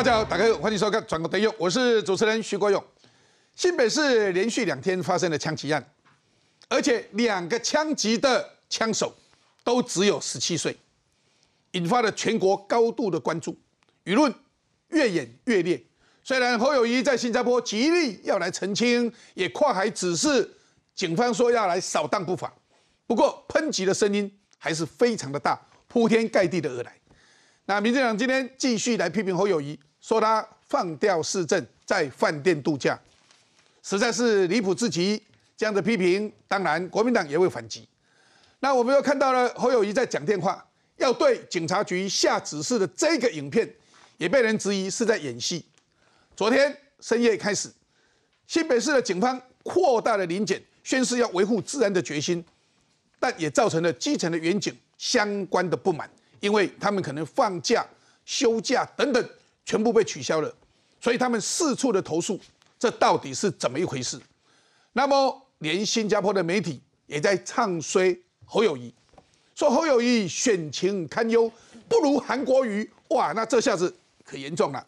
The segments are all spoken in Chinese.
大家好，打开欢迎收看《转个灯用》，我是主持人徐国勇。新北市连续两天发生了枪击案，而且两个枪击的枪手都只有十七岁，引发了全国高度的关注，舆论越演越烈。虽然侯友谊在新加坡极力要来澄清，也跨海指示警方说要来扫荡不法，不过喷击的声音还是非常的大，铺天盖地的而来。那民进党今天继续来批评侯友谊，说他放掉市政，在饭店度假，实在是离谱至极。这样的批评，当然国民党也会反击。那我们又看到了侯友谊在讲电话，要对警察局下指示的这个影片，也被人质疑是在演戏。昨天深夜开始，新北市的警方扩大了临检，宣示要维护治安的决心，但也造成了基层的远警相关的不满。因为他们可能放假、休假等等，全部被取消了，所以他们四处的投诉，这到底是怎么一回事？那么，连新加坡的媒体也在唱衰侯友谊，说侯友谊选情堪忧，不如韩国瑜。哇，那这下子可严重了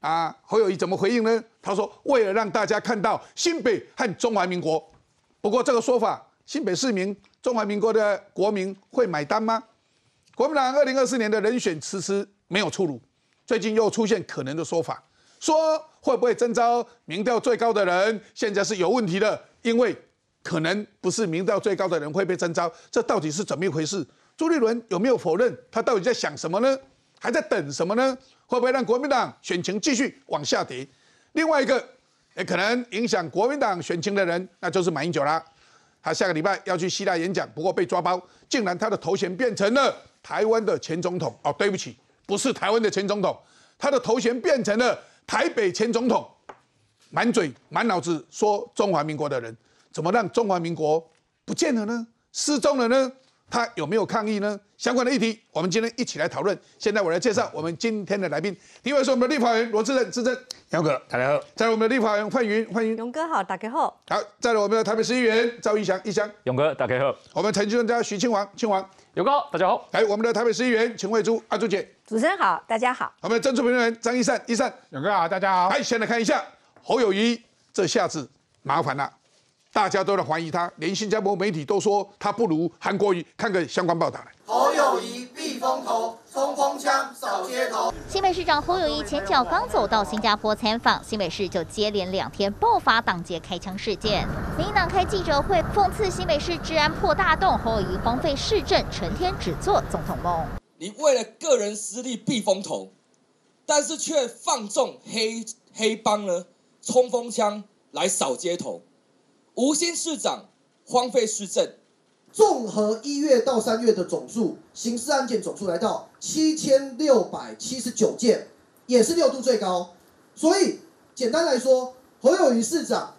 啊！侯友谊怎么回应呢？他说：“为了让大家看到新北和中华民国，不过这个说法，新北市民、中华民国的国民会买单吗？”国民党二零二四年的人选迟迟没有出炉，最近又出现可能的说法，说会不会征召民调最高的人？现在是有问题的，因为可能不是民调最高的人会被征召，这到底是怎么一回事？朱立伦有没有否认？他到底在想什么呢？还在等什么呢？会不会让国民党选情继续往下跌？另外一个也可能影响国民党选情的人，那就是马英九啦。他下个礼拜要去希腊演讲，不过被抓包，竟然他的头衔变成了。台湾的前总统哦，对不起，不是台湾的前总统，他的头衔变成了台北前总统，满嘴满脑子说中华民国的人，怎么让中华民国不见了呢？失踪了呢？他有没有抗议呢？相关的议题，我们今天一起来讨论。现在我来介绍我们今天的来宾，第一位是我们的立法委员罗志正，志正，杨哥，大家好。再来我们的立法委员范云，范云，勇哥好，大家好。好，再来我们的台北市议员赵一翔，一翔，勇哥，大家好。我们陈俊专家徐庆王，庆王。有哥，大家好。来，我们的台北市议员秦慧珠，阿珠姐。主持人好，大家好。我们的政治评论员张一善，一善。勇哥好，大家好。来，先来看一下侯友谊，这下子麻烦了，大家都在怀疑他，连新加坡媒体都说他不如韩国瑜。看个相关报道来。侯友谊避风头，冲锋枪扫街头。新北市长侯友谊前脚刚走到新加坡参访，新北市就接连两天爆发党街开枪事件。民党开记者会讽刺新北市治安破大洞，侯友谊荒废市政，成天只做总统梦。你为了个人私利避风头，但是却放纵黑黑帮呢，冲锋枪来扫街头。吴新市长荒废市政。综合一月到三月的总数，刑事案件总数来到七千六百七十九件，也是六度最高。所以简单来说，何友谊市长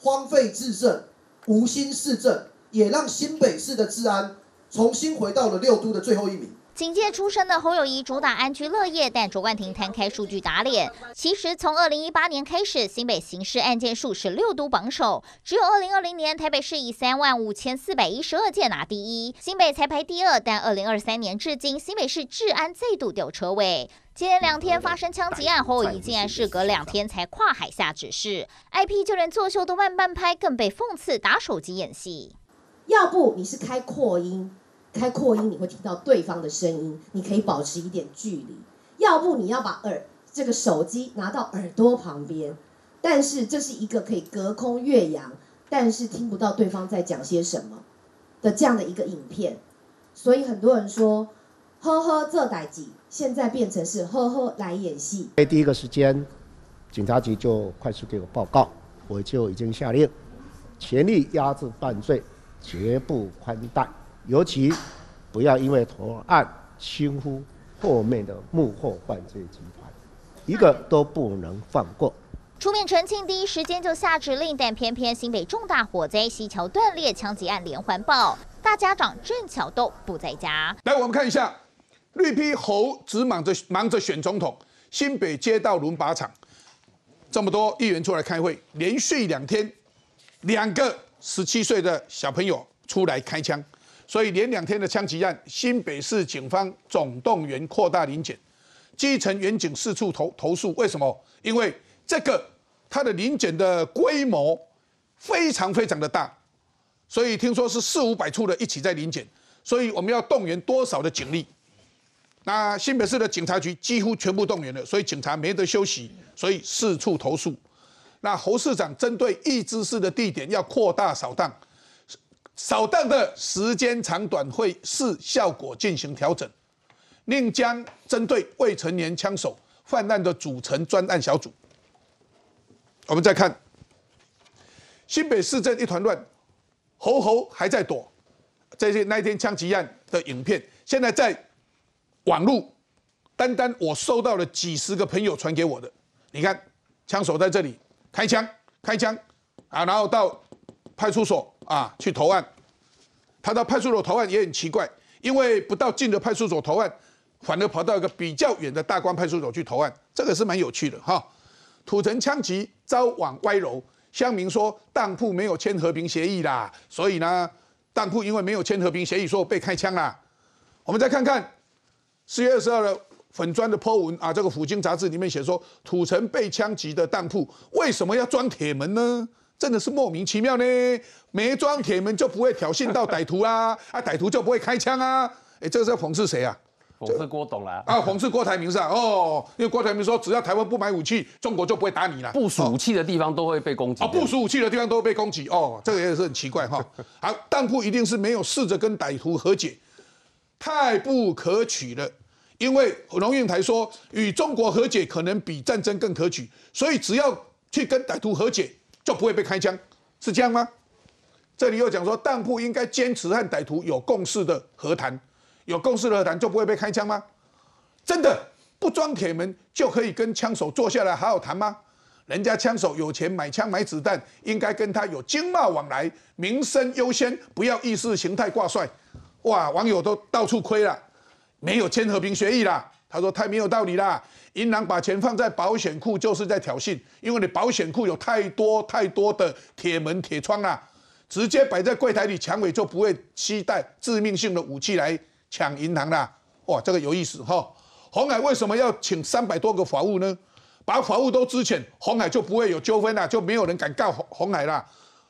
荒废治政、无心市政，也让新北市的治安重新回到了六都的最后一名。警界出身的侯友谊主打安居乐业，但卓冠廷摊开数据打脸。其实从二零一八年开始，新北刑事案件数是六都榜首，只有二零二零年台北市以三万五千四百一十二件拿第一，新北才排第二。但二零二三年至今，新北市治安再度掉车位。接连两天发生枪击案，侯友谊竟然事隔两天才跨海下指示，IP 就连作秀都慢半拍，更被讽刺打手机演戏。要不你是开扩音？开扩音，你会听到对方的声音，你可以保持一点距离。要不你要把耳这个手机拿到耳朵旁边，但是这是一个可以隔空越洋，但是听不到对方在讲些什么的这样的一个影片。所以很多人说，呵呵这代机现在变成是呵呵来演戏。在第一个时间，警察局就快速给我报告，我就已经下令，全力压制犯罪，绝不宽待。尤其不要因为投案轻忽后面的幕后犯罪集团，一个都不能放过。出面澄清，第一时间就下指令，但偏偏新北重大火灾，西桥断裂，枪击案连环爆，大家长正巧都不在家。来，我们看一下，绿批猴只忙着忙着选总统，新北街道轮靶场这么多议员出来开会，连续两天，两个十七岁的小朋友出来开枪。所以连两天的枪击案，新北市警方总动员扩大临检，基层远景四处投投诉，为什么？因为这个它的临检的规模非常非常的大，所以听说是四五百处的一起在临检，所以我们要动员多少的警力？那新北市的警察局几乎全部动员了，所以警察没得休息，所以四处投诉。那侯市长针对一支市的地点要扩大扫荡，扫荡的时间长短会视效果进行调整，另将针对未成年枪手犯案的组成专案小组。我们再看新北市政一团乱，侯侯还在躲这些那一天枪击案的影片，现在在。网路，单单我收到了几十个朋友传给我的。你看，枪手在这里开枪，开枪啊，然后到派出所啊去投案。他到派出所投案也很奇怪，因为不到近的派出所投案，反而跑到一个比较远的大关派出所去投案，这个是蛮有趣的哈。土城枪击遭网歪楼，乡民说当铺没有签和平协议啦，所以呢，当铺因为没有签和平协议，说被开枪啦。我们再看看。四月二十二的粉砖的 po 文啊，这个《虎鲸杂志里面写说，土城被枪击的当铺为什么要装铁门呢？真的是莫名其妙呢。没装铁门就不会挑衅到歹徒啊，啊，歹徒就不会开枪啊。哎，这个是讽刺谁啊？讽刺郭董啦。啊，讽刺郭台铭是吧？哦，因为郭台铭说，只要台湾不买武器，中国就不会打你了。部署武器的地方都会被攻击。啊，部署武器的地方都会被攻击。哦，这个也是很奇怪哈。好，当铺一定是没有试着跟歹徒和解。太不可取了，因为龙应台说与中国和解可能比战争更可取，所以只要去跟歹徒和解就不会被开枪，是这样吗？这里又讲说当铺应该坚持和歹徒有共识的和谈，有共识的和谈就不会被开枪吗？真的不装铁门就可以跟枪手坐下来好好谈吗？人家枪手有钱买枪买子弹，应该跟他有经贸往来，民生优先，不要意识形态挂帅。哇！网友都到处亏了，没有签和平协议啦。他说太没有道理啦，银行把钱放在保险库就是在挑衅，因为你保险库有太多太多的铁门铁窗啦，直接摆在柜台里，抢匪就不会期待致命性的武器来抢银行啦。哇，这个有意思哈！红海为什么要请三百多个法务呢？把法务都支遣，红海就不会有纠纷啦，就没有人敢告红红海啦。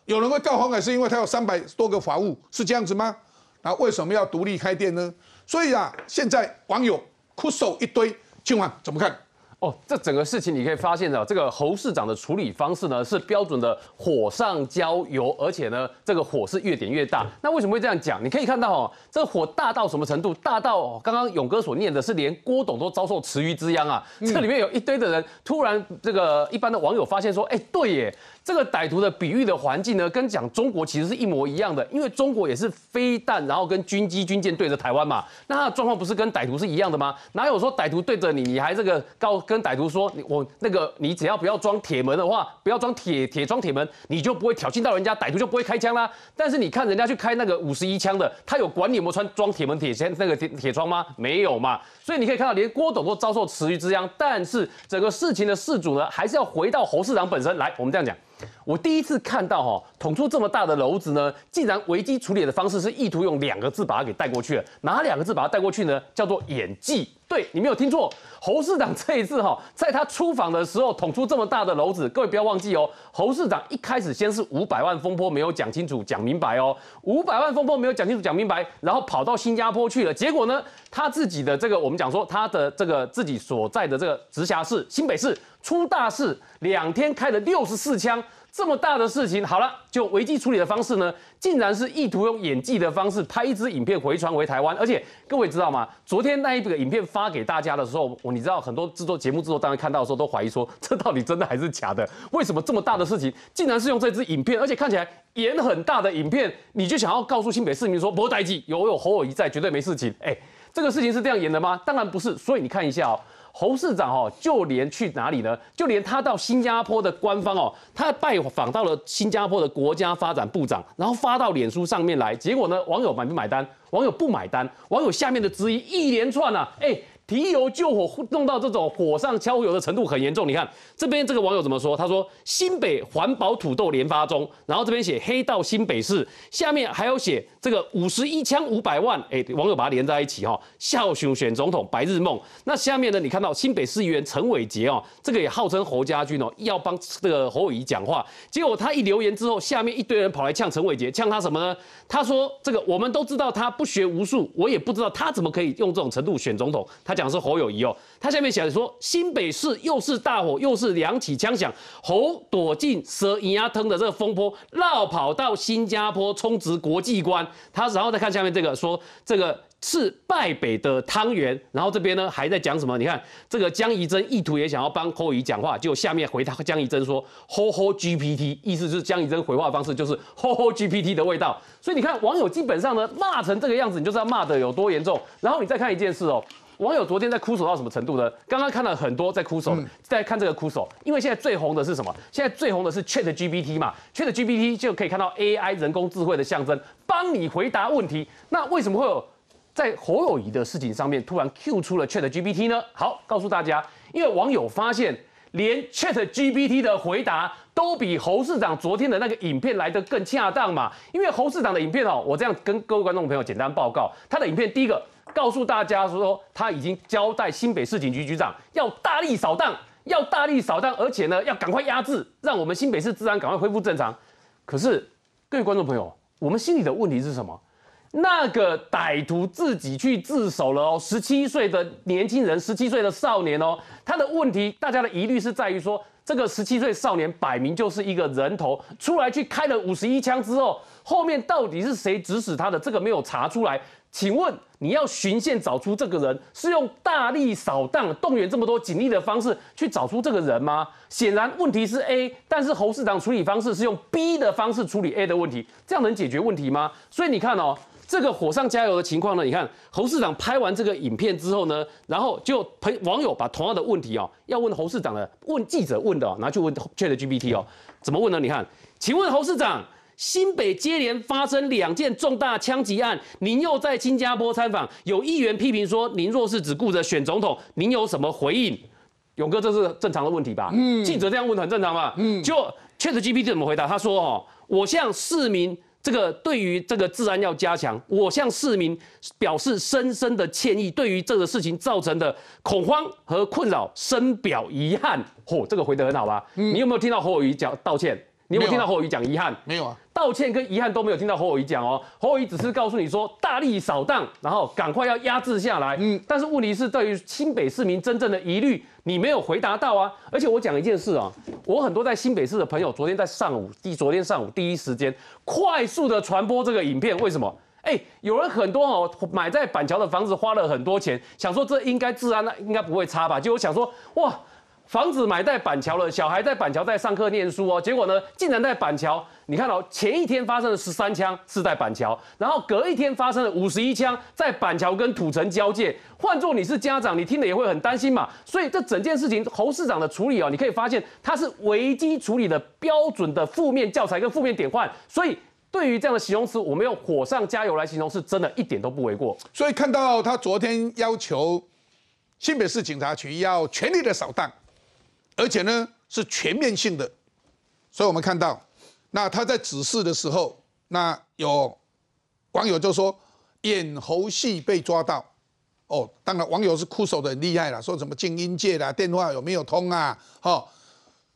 有人会告红海，是因为他有三百多个法务，是这样子吗？那为什么要独立开店呢？所以啊，现在网友哭手一堆，今晚怎么看？哦，这整个事情你可以发现的，这个侯市长的处理方式呢，是标准的火上浇油，而且呢，这个火是越点越大。那为什么会这样讲？你可以看到哦，这个火大到什么程度？大到刚刚勇哥所念的是，连郭董都遭受池鱼之殃啊！这里面有一堆的人，突然这个一般的网友发现说，哎，对耶。这个歹徒的比喻的环境呢，跟讲中国其实是一模一样的，因为中国也是飞弹，然后跟军机、军舰对着台湾嘛，那他的状况不是跟歹徒是一样的吗？哪有说歹徒对着你，你还这个告跟歹徒说，我那个你只要不要装铁门的话，不要装铁铁装铁门，你就不会挑衅到人家，歹徒就不会开枪啦。但是你看人家去开那个五十一枪的，他有管你有没有穿装铁门铁签那个铁铁窗吗？没有嘛。所以你可以看到，连郭董都遭受池鱼之殃，但是整个事情的事主呢，还是要回到侯市长本身来。我们这样讲。我第一次看到哈捅出这么大的篓子呢，竟然危机处理的方式是意图用两个字把它给带过去了。哪两个字把它带过去呢？叫做演技。对你没有听错，侯市长这一次哈，在他出访的时候捅出这么大的篓子，各位不要忘记哦。侯市长一开始先是五百万风波没有讲清楚讲明白哦，五百万风波没有讲清楚讲明白，然后跑到新加坡去了。结果呢，他自己的这个我们讲说他的这个自己所在的这个直辖市新北市出大事，两天开了六十四枪。这么大的事情，好了，就危机处理的方式呢，竟然是意图用演技的方式拍一支影片回传回台湾，而且各位知道吗？昨天那一个影片发给大家的时候，你知道很多制作节目制作单位看到的时候都怀疑说，这到底真的还是假的？为什么这么大的事情，竟然是用这支影片，而且看起来演很大的影片，你就想要告诉新北市民说，不待机，有有侯友谊在，绝对没事情。哎，这个事情是这样演的吗？当然不是。所以你看一下哦。侯市长哦，就连去哪里呢？就连他到新加坡的官方哦，他拜访到了新加坡的国家发展部长，然后发到脸书上面来。结果呢，网友买不买单？网友不买单。网友下面的质疑一连串啊，哎，提油救火，弄到这种火上浇油的程度很严重。你看这边这个网友怎么说？他说新北环保土豆连发中，然后这边写黑道新北市，下面还有写这个五十一枪五百万，哎，网友把它连在一起哈，笑熊选总统白日梦。那下面呢，你看到新北市议员陈伟杰哦，这个也号称侯家军哦，要帮这个侯友谊讲话，结果他一留言之后，下面一堆人跑来呛陈伟杰，呛他什么呢？他说这个我们都知道他不学无术，我也不知道他怎么可以用这种程度选总统。他讲是侯友谊哦，他下面写的说新北市又是大火又是两起枪响，侯躲进蛇银牙吞的这个风波，绕跑到新加坡充值国际关。他然后再看下面这个说这个。是败北的汤圆，然后这边呢还在讲什么？你看这个江宜珍意图也想要帮侯友谊讲话，就下面回他江宜珍说吼吼 GPT，意思就是江宜珍回话方式就是吼吼 GPT 的味道。所以你看网友基本上呢骂成这个样子，你就知道骂的有多严重。然后你再看一件事哦，网友昨天在哭手到什么程度呢？刚刚看了很多在哭手，在看这个哭手，因为现在最红的是什么？现在最红的是 Chat GPT 嘛，Chat GPT 就可以看到 AI 人工智慧的象征，帮你回答问题。那为什么会有？在侯友谊的事情上面，突然 Q 出了 Chat GPT 呢？好，告诉大家，因为网友发现，连 Chat GPT 的回答都比侯市长昨天的那个影片来得更恰当嘛。因为侯市长的影片哦，我这样跟各位观众朋友简单报告，他的影片第一个告诉大家说，他已经交代新北市警局局长要大力扫荡，要大力扫荡，而且呢要赶快压制，让我们新北市治安赶快恢复正常。可是各位观众朋友，我们心里的问题是什么？那个歹徒自己去自首了哦，十七岁的年轻人，十七岁的少年哦，他的问题，大家的疑虑是在于说，这个十七岁少年摆明就是一个人头，出来去开了五十一枪之后，后面到底是谁指使他的？这个没有查出来。请问你要循线找出这个人，是用大力扫荡、动员这么多警力的方式去找出这个人吗？显然问题是 A，但是侯市长处理方式是用 B 的方式处理 A 的问题，这样能解决问题吗？所以你看哦。这个火上加油的情况呢？你看侯市长拍完这个影片之后呢，然后就朋网友把同样的问题哦，要问侯市长的，问记者问的，拿去问 Chat GPT 哦，怎么问呢？你看，请问侯市长，新北接连发生两件重大枪击案，您又在新加坡参访，有议员批评说，您若是只顾着选总统，您有什么回应？勇哥，这是正常的问题吧？嗯，记者这样问很正常吧？嗯，就 Chat GPT 怎么回答？他说哦，我向市民。这个对于这个治安要加强，我向市民表示深深的歉意，对于这个事情造成的恐慌和困扰深表遗憾。嚯，这个回得很好吧？你有没有听到侯友谊讲道歉？你有没有听到侯友谊讲遗憾？没有啊。道歉跟遗憾都没有听到侯友谊讲哦，侯友谊只是告诉你说大力扫荡，然后赶快要压制下来。嗯，但是问题是对于新北市民真正的疑虑，你没有回答到啊。而且我讲一件事啊，我很多在新北市的朋友，昨天在上午第昨天上午第一时间快速的传播这个影片，为什么？哎，有人很多哦，买在板桥的房子花了很多钱，想说这应该治安那应该不会差吧？结果想说哇。房子买在板桥了，小孩在板桥在上课念书哦，结果呢，竟然在板桥。你看到前一天发生了十三枪是在板桥，然后隔一天发生了五十一枪在板桥跟土城交界。换做你是家长，你听了也会很担心嘛。所以这整件事情侯市长的处理哦，你可以发现他是危机处理的标准的负面教材跟负面典范。所以对于这样的形容词，我们用火上加油来形容，是真的一点都不为过。所以看到他昨天要求新北市警察局要全力的扫荡。而且呢是全面性的，所以我们看到，那他在指示的时候，那有网友就说演猴戏被抓到，哦，当然网友是哭手的很厉害了，说什么静音界的电话有没有通啊？哈，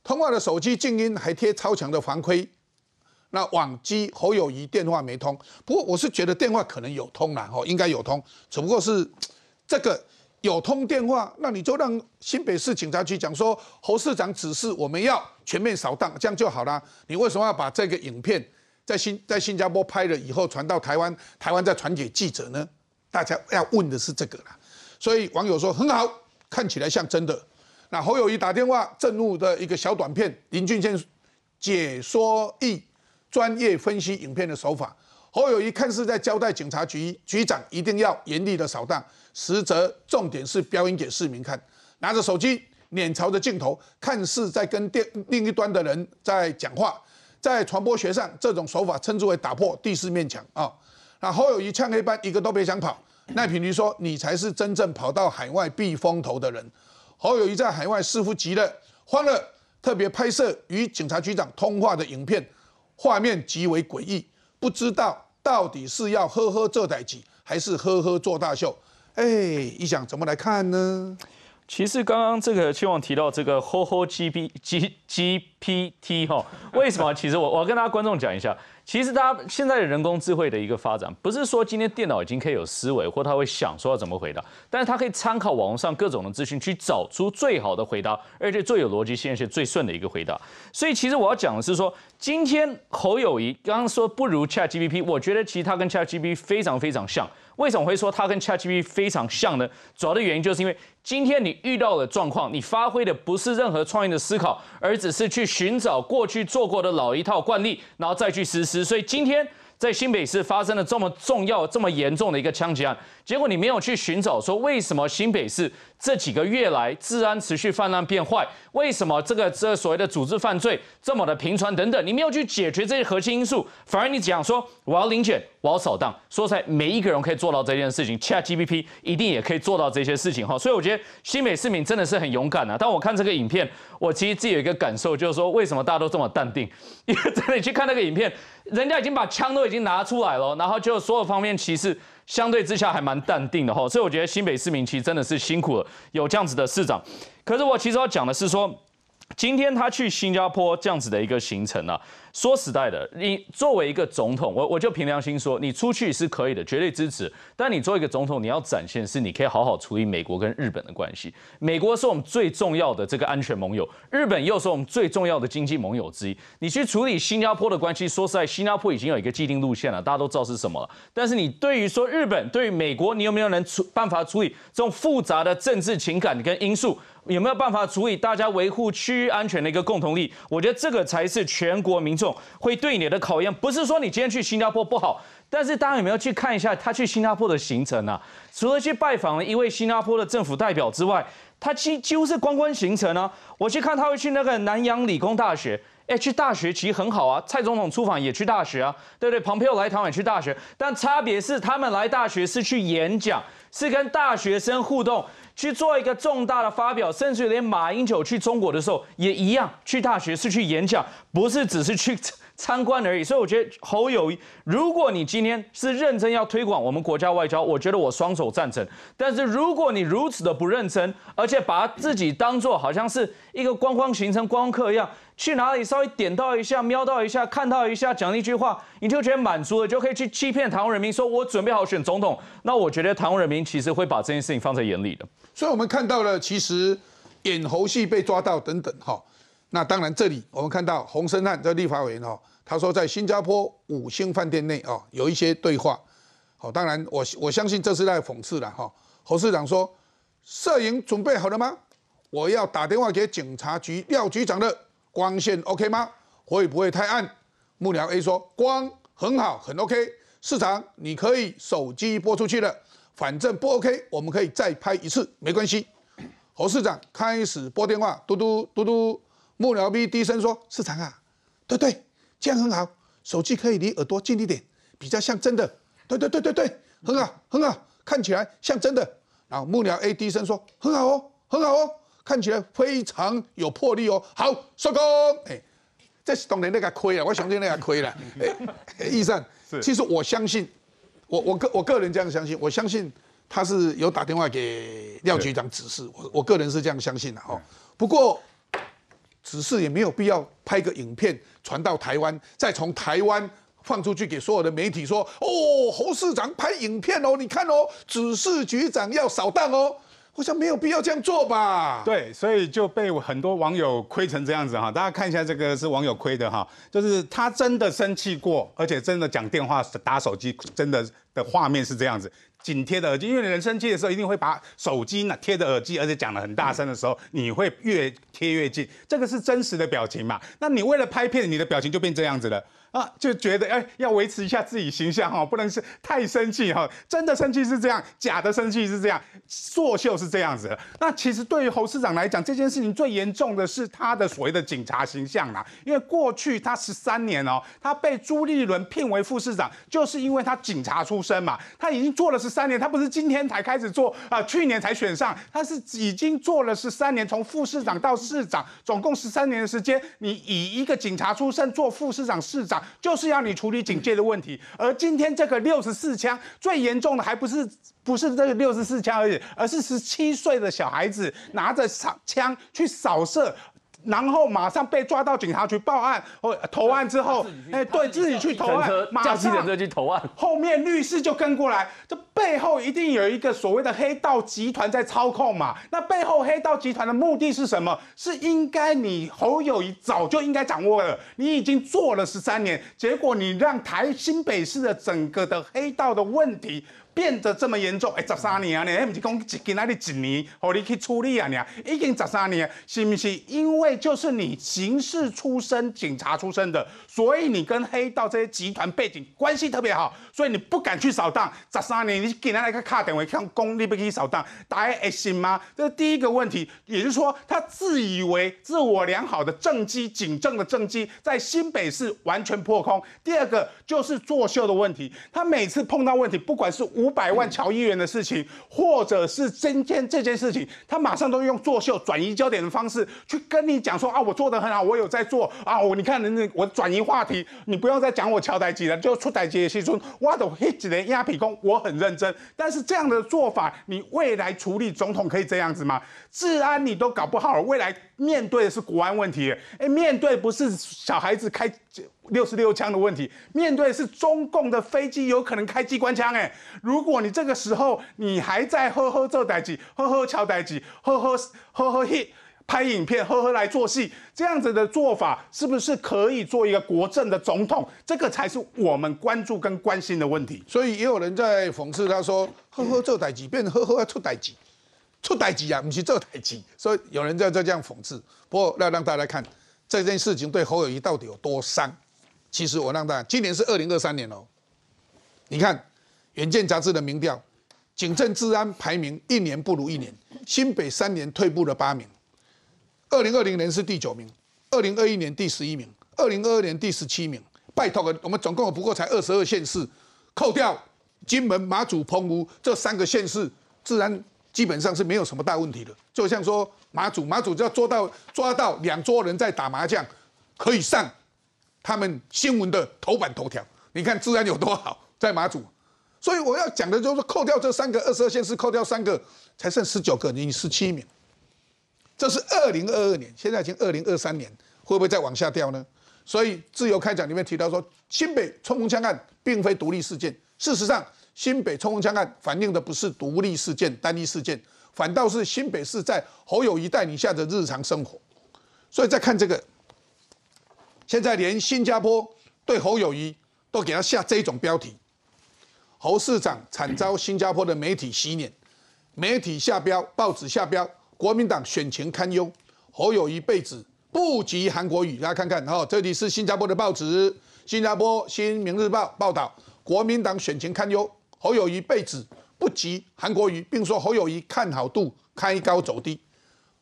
通话的手机静音还贴超强的防窥，那网机侯友谊电话没通，不过我是觉得电话可能有通了，哦，应该有通，只不过是这个。有通电话，那你就让新北市警察局讲说，侯市长指示我们要全面扫荡，这样就好了。你为什么要把这个影片在新在新加坡拍了以后传到台湾，台湾再传给记者呢？大家要问的是这个啦。所以网友说很好，看起来像真的。那侯友谊打电话震怒的一个小短片，林俊宪解说义专业分析影片的手法。侯友谊看似在交代警察局局长一定要严厉的扫荡。实则重点是表演给市民看，拿着手机脸朝着镜头，看似在跟电另一端的人在讲话，在传播学上，这种手法称之为打破第四面墙啊。那侯友谊呛黑班一个都别想跑，赖品妤说你才是真正跑到海外避风头的人。侯友谊在海外似乎急了，慌了，特别拍摄与警察局长通话的影片，画面极为诡异，不知道到底是要呵呵做代级，还是呵呵做大秀。哎，一想怎么来看呢？其实刚刚这个希望提到这个呵呵 G P G G P T 哈，为什么？其实我我跟大家观众讲一下。其实，大家现在的人工智慧的一个发展，不是说今天电脑已经可以有思维，或他会想说要怎么回答，但是它可以参考网络上各种的资讯，去找出最好的回答，而且最有逻辑性、而且最顺的一个回答。所以，其实我要讲的是说，今天侯友谊刚刚说不如 ChatGPT，我觉得其实它跟 ChatGPT 非常非常像。为什么会说它跟 ChatGPT 非常像呢？主要的原因就是因为今天你遇到的状况，你发挥的不是任何创意的思考，而只是去寻找过去做过的老一套惯例，然后再去实施。所以今天在新北市发生了这么重要、这么严重的一个枪击案，结果你没有去寻找说为什么新北市这几个月来治安持续泛滥变坏，为什么这个这所谓的组织犯罪这么的频传等等，你没有去解决这些核心因素，反而你讲说我要领检。我要扫荡，说出来，每一个人可以做到这件事情，ChatGPT 一定也可以做到这些事情哈。所以我觉得新北市民真的是很勇敢啊。但我看这个影片，我其实自己有一个感受，就是说为什么大家都这么淡定？因为真的去看那个影片，人家已经把枪都已经拿出来了，然后就所有方面其实相对之下还蛮淡定的哈。所以我觉得新北市民其实真的是辛苦了，有这样子的市长。可是我其实要讲的是说，今天他去新加坡这样子的一个行程啊。说实在的，你作为一个总统，我我就凭良心说，你出去是可以的，绝对支持。但你作为一个总统，你要展现是你可以好好处理美国跟日本的关系。美国是我们最重要的这个安全盟友，日本又是我们最重要的经济盟友之一。你去处理新加坡的关系，说实在，新加坡已经有一个既定路线了，大家都知道是什么了。但是你对于说日本，对于美国，你有没有能处办法处理这种复杂的政治情感跟因素？有没有办法处理大家维护区域安全的一个共同力？我觉得这个才是全国民众会对你的考验。不是说你今天去新加坡不好，但是大家有没有去看一下他去新加坡的行程啊？除了去拜访了一位新加坡的政府代表之外，他几几乎是观光行程啊。我去看他会去那个南洋理工大学，哎，去大学其实很好啊。蔡总统出访也去大学啊，对不对？蓬佩奥来台湾也去大学，但差别是他们来大学是去演讲，是跟大学生互动。去做一个重大的发表，甚至连马英九去中国的时候也一样，去大学是去演讲，不是只是去参观而已。所以我觉得侯友谊，如果你今天是认真要推广我们国家外交，我觉得我双手赞成。但是如果你如此的不认真，而且把自己当做好像是一个观光行程观光客一样。去哪里稍微点到一下、瞄到一下、看到一下，讲一句话，你就觉得满足了，就可以去欺骗台湾人民，说我准备好选总统。那我觉得台湾人民其实会把这件事情放在眼里的。所以我们看到了，其实演猴戏被抓到等等哈。那当然，这里我们看到洪生汉这立法委员哈，他说在新加坡五星饭店内哦有一些对话。好，当然我我相信这是在讽刺了哈。侯市长说，摄影准备好了吗？我要打电话给警察局廖局长的。光线 OK 吗？会不会太暗？幕僚 A 说光很好，很 OK。市长，你可以手机播出去了，反正不 OK，我们可以再拍一次，没关系。侯市长开始拨电话，嘟嘟嘟嘟。幕僚 B 低声说：“市长啊，对对，这样很好，手机可以离耳朵近一点，比较像真的。对对对对对，很好很好，看起来像真的。”然后幕僚 A 低声说：“很好哦，很好哦。”看起来非常有魄力哦，好收工。哎，这是当然那个亏了，我相信那个亏了。哎，易善，其实我相信，我我个我个人这样相信，我相信他是有打电话给廖局长指示，我我个人是这样相信的哦。不过指示也没有必要拍个影片传到台湾，再从台湾放出去给所有的媒体说，哦，侯市长拍影片哦，你看哦，指示局长要扫荡哦。我想没有必要这样做吧？对，所以就被很多网友亏成这样子哈。大家看一下这个是网友亏的哈，就是他真的生气过，而且真的讲电话、打手机，真的的画面是这样子，紧贴的耳机。因为人生气的时候一定会把手机呢贴着耳机，而且讲的很大声的时候，你会越贴越近，这个是真实的表情嘛？那你为了拍片，你的表情就变这样子了。啊，就觉得哎，要维持一下自己形象哈，不能是太生气哈。真的生气是这样，假的生气是这样，作秀是这样子。那其实对于侯市长来讲，这件事情最严重的是他的所谓的警察形象啦。因为过去他十三年哦，他被朱立伦聘为副市长，就是因为他警察出身嘛，他已经做了十三年，他不是今天才开始做啊、去年才选上，他是已经做了十三年，从副市长到市长，总共十三年的时间。你以一个警察出身做副市长、市长，就是要你处理警戒的问题。而今天这个六十四枪最严重的，还不是不是这个六十四枪而已，而是十七岁的小孩子拿着枪去扫射。然后马上被抓到警察局报案，或投案之后，哎，对自己去投案，马叫计程上车去投案。后面律师就跟过来，这背后一定有一个所谓的黑道集团在操控嘛？那背后黑道集团的目的是什么？是应该你侯友谊早就应该掌握了，你已经做了十三年，结果你让台新北市的整个的黑道的问题。变得这么严重，哎，十三年啊，呢，不是讲一今仔日一年，让你去处理啊，呢，已经十三年，是不是？因为就是你刑事出身、警察出身的，所以你跟黑道这些集团背景关系特别好，所以你不敢去扫荡。十三年，你今仔来个卡电话，看公你不去扫荡，大家会信吗？这是第一个问题，也就是说，他自以为自我良好的政绩、警政的政绩，在新北市完全破空。第二个就是作秀的问题，他每次碰到问题，不管是五百万乔议员的事情，或者是今天这件事情，他马上都用作秀、转移焦点的方式去跟你讲说啊，我做的很好，我有在做啊，我你看那我转移话题，你不要再讲我乔台吉了，就出台吉的时候，我都一直连压皮工，我很认真。但是这样的做法，你未来处理总统可以这样子吗？治安你都搞不好，未来面对的是国安问题，哎，面对不是小孩子开六十六枪的问题，面对是中共的飞机有可能开机关枪，哎，如果你这个时候你还在呵呵做代机，呵呵敲代机，呵呵呵呵 hit 拍影片，呵呵来做戏，这样子的做法是不是可以做一个国政的总统？这个才是我们关注跟关心的问题。所以也有人在讽刺他说：“呵呵做代志，变成呵呵要出代志，出代志啊，不是做代志。”所以有人在在这样讽刺。不过要让大家看这件事情对侯友谊到底有多伤。其实我让大家，今年是二零二三年哦。你看《远见》杂志的民调，警政治安排名一年不如一年，新北三年退步了八名，二零二零年是第九名，二零二一年第十一名，二零二二年第十七名。拜托了，我们总共不过才二十二县市，扣掉金门、马祖、澎湖这三个县市，自然基本上是没有什么大问题的。就像说马祖，马祖只要抓到抓到两桌人在打麻将，可以上他们新闻的头版头条。你看治安有多好，在马祖。所以我要讲的就是，扣掉这三个二十二县市，扣掉三个，才剩十九个，你十七名。这是二零二二年，现在已经二零二三年，会不会再往下掉呢？所以自由开讲里面提到说，新北冲锋枪案并非独立事件。事实上，新北冲锋枪案反映的不是独立事件、单一事件，反倒是新北市在侯友谊带领下的日常生活。所以再看这个，现在连新加坡对侯友谊都给他下这种标题：侯市长惨遭新加坡的媒体洗脸，媒体下标，报纸下标，国民党选情堪忧，侯友谊被指。不及韩国语，大家看看哈，这里是新加坡的报纸，新加坡《新民日报》报道，国民党选情堪忧，侯友谊被指不及韩国瑜，并说侯友谊看好度开高走低。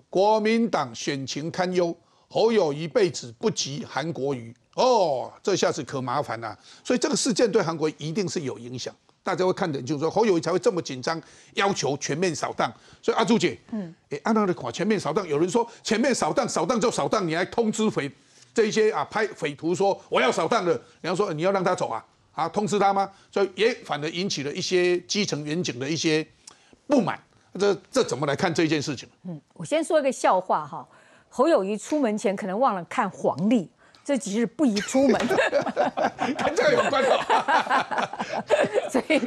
国民党选情堪忧，侯友谊被指不及韩国瑜，哦，这下子可麻烦了。所以这个事件对韩国一定是有影响。大家会看得就是说侯友谊才会这么紧张，要求全面扫荡。所以阿朱姐，嗯，哎，按照的款全面扫荡，有人说全面扫荡，扫荡就扫荡，你还通知匪这一些啊拍匪徒说我要扫荡了，你要说你要让他走啊，啊通知他吗？所以也反而引起了一些基层民警的一些不满。这这怎么来看这件事情？嗯，我先说一个笑话哈，侯友谊出门前可能忘了看黄历。这几日不宜出门，跟这个有关的。所以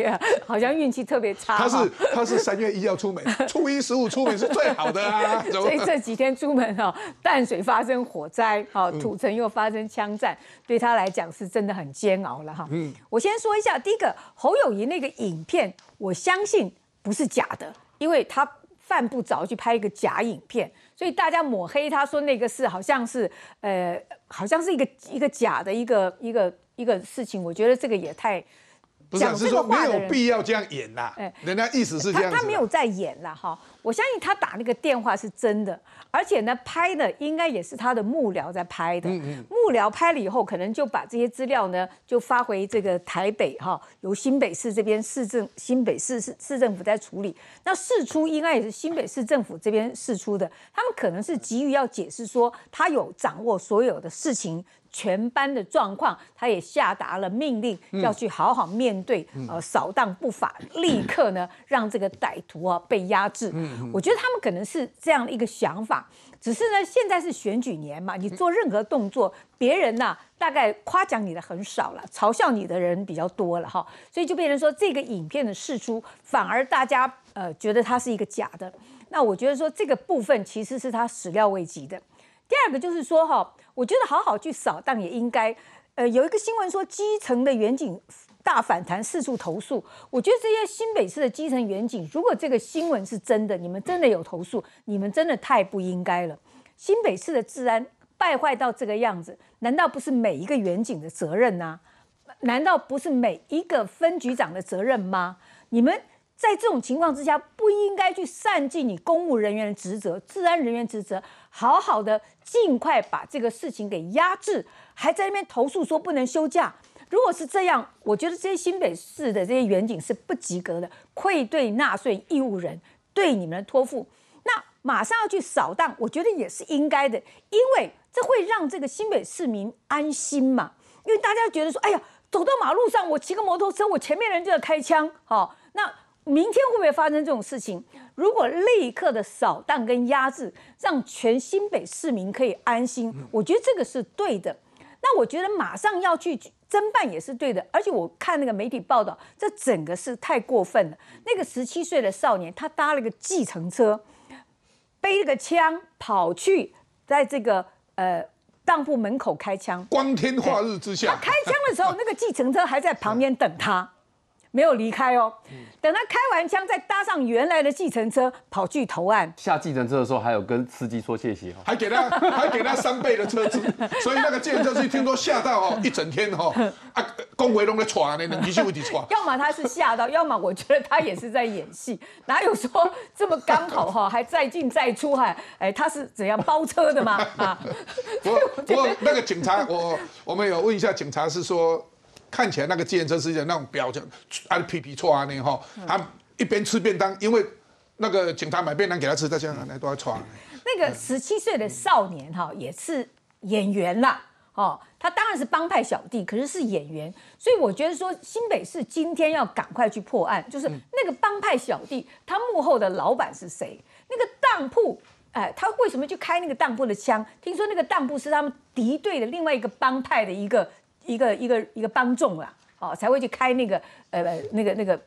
好像运气特别差。他是他是三月一要出门，初一十五出门是最好的啊。所以这几天出门哈，淡水发生火灾，好土城又发生枪战，对他来讲是真的很煎熬了哈。嗯，我先说一下，第一个侯友谊那个影片，我相信不是假的，因为他犯不着去拍一个假影片。所以大家抹黑他说那个是好像是呃好像是一个一个假的一个一个一个事情，我觉得这个也太不是啊讲这是说没有个话的人，必要这样演啦哎。人家意思是。他他没有在演了哈。我相信他打那个电话是真的，而且呢，拍的应该也是他的幕僚在拍的。幕僚拍了以后，可能就把这些资料呢，就发回这个台北哈，由新北市这边市政新北市市市政府在处理。那事出应该也是新北市政府这边事出的，他们可能是急于要解释说，他有掌握所有的事情。全班的状况，他也下达了命令，要去好好面对，呃，扫荡不法，立刻呢让这个歹徒啊被压制。我觉得他们可能是这样的一个想法，只是呢现在是选举年嘛，你做任何动作，别人呐、大概夸奖你的很少了，嘲笑你的人比较多了哈，所以就变成说这个影片的释出，反而大家呃觉得它是一个假的。那我觉得说这个部分其实是他始料未及的。第二个就是说哈，我觉得好好去扫荡也应该。呃，有一个新闻说基层的远景大反弹，四处投诉。我觉得这些新北市的基层远景，如果这个新闻是真的，你们真的有投诉，你们真的太不应该了。新北市的治安败坏到这个样子，难道不是每一个远景的责任呐、难道不是每一个分局长的责任吗？你们在这种情况之下，不应该去善尽你公务人员的职责、治安人员职责，好好的尽快把这个事情给压制，还在那边投诉说不能休假。如果是这样，我觉得这些新北市的这些远景是不及格的，愧对纳税义务人对你们的托付。那马上要去扫荡，我觉得也是应该的，因为这会让这个新北市民安心嘛。因为大家觉得说，哎呀，走到马路上，我骑个摩托车，我前面人就要开枪，好、那明天会不会发生这种事情？如果立刻的扫荡跟压制，让全新北市民可以安心，我觉得这个是对的。那我觉得马上要去侦办也是对的，而且我看那个媒体报道，这整个是太过分了。那个十七岁的少年，他搭了个计程车，背了个枪跑去在这个呃当铺门口开枪。光天化日之下，他开枪的时候，那个计程车还在旁边等他，没有离开哦。等他开完枪，再搭上原来的计程车跑去投案。下计程车的时候还有跟司机说谢谢哈。还给他 还给他三倍的车资，所以那个建设司听说吓到哦，一整天哦，啊，公维龙在喘呢，两只手一直喘。要么他是吓到，要么我觉得他也是在演戏，哪有说这么刚好哈，还再进再出还哎，他是怎样包车的吗？啊，不过不过那个警察，我我们有问一下警察，是说看起来那个计程车司机的那种表情，啊皮皮错啊那哈，他一边吃便当，因为那个警察买便当给他吃，他这样来都要穿。那个十七岁的少年哈也是演员啦，哦，他当然是帮派小弟，可是是演员，所以我觉得说新北市今天要赶快去破案，就是那个帮派小弟他幕后的老板是谁？那个当铺。哎，他为什么去开那个当铺的枪？听说那个当铺是他们敌对的另外一个帮派的一个一个一个一个帮众啦，哦，才会去开那个呃那个那个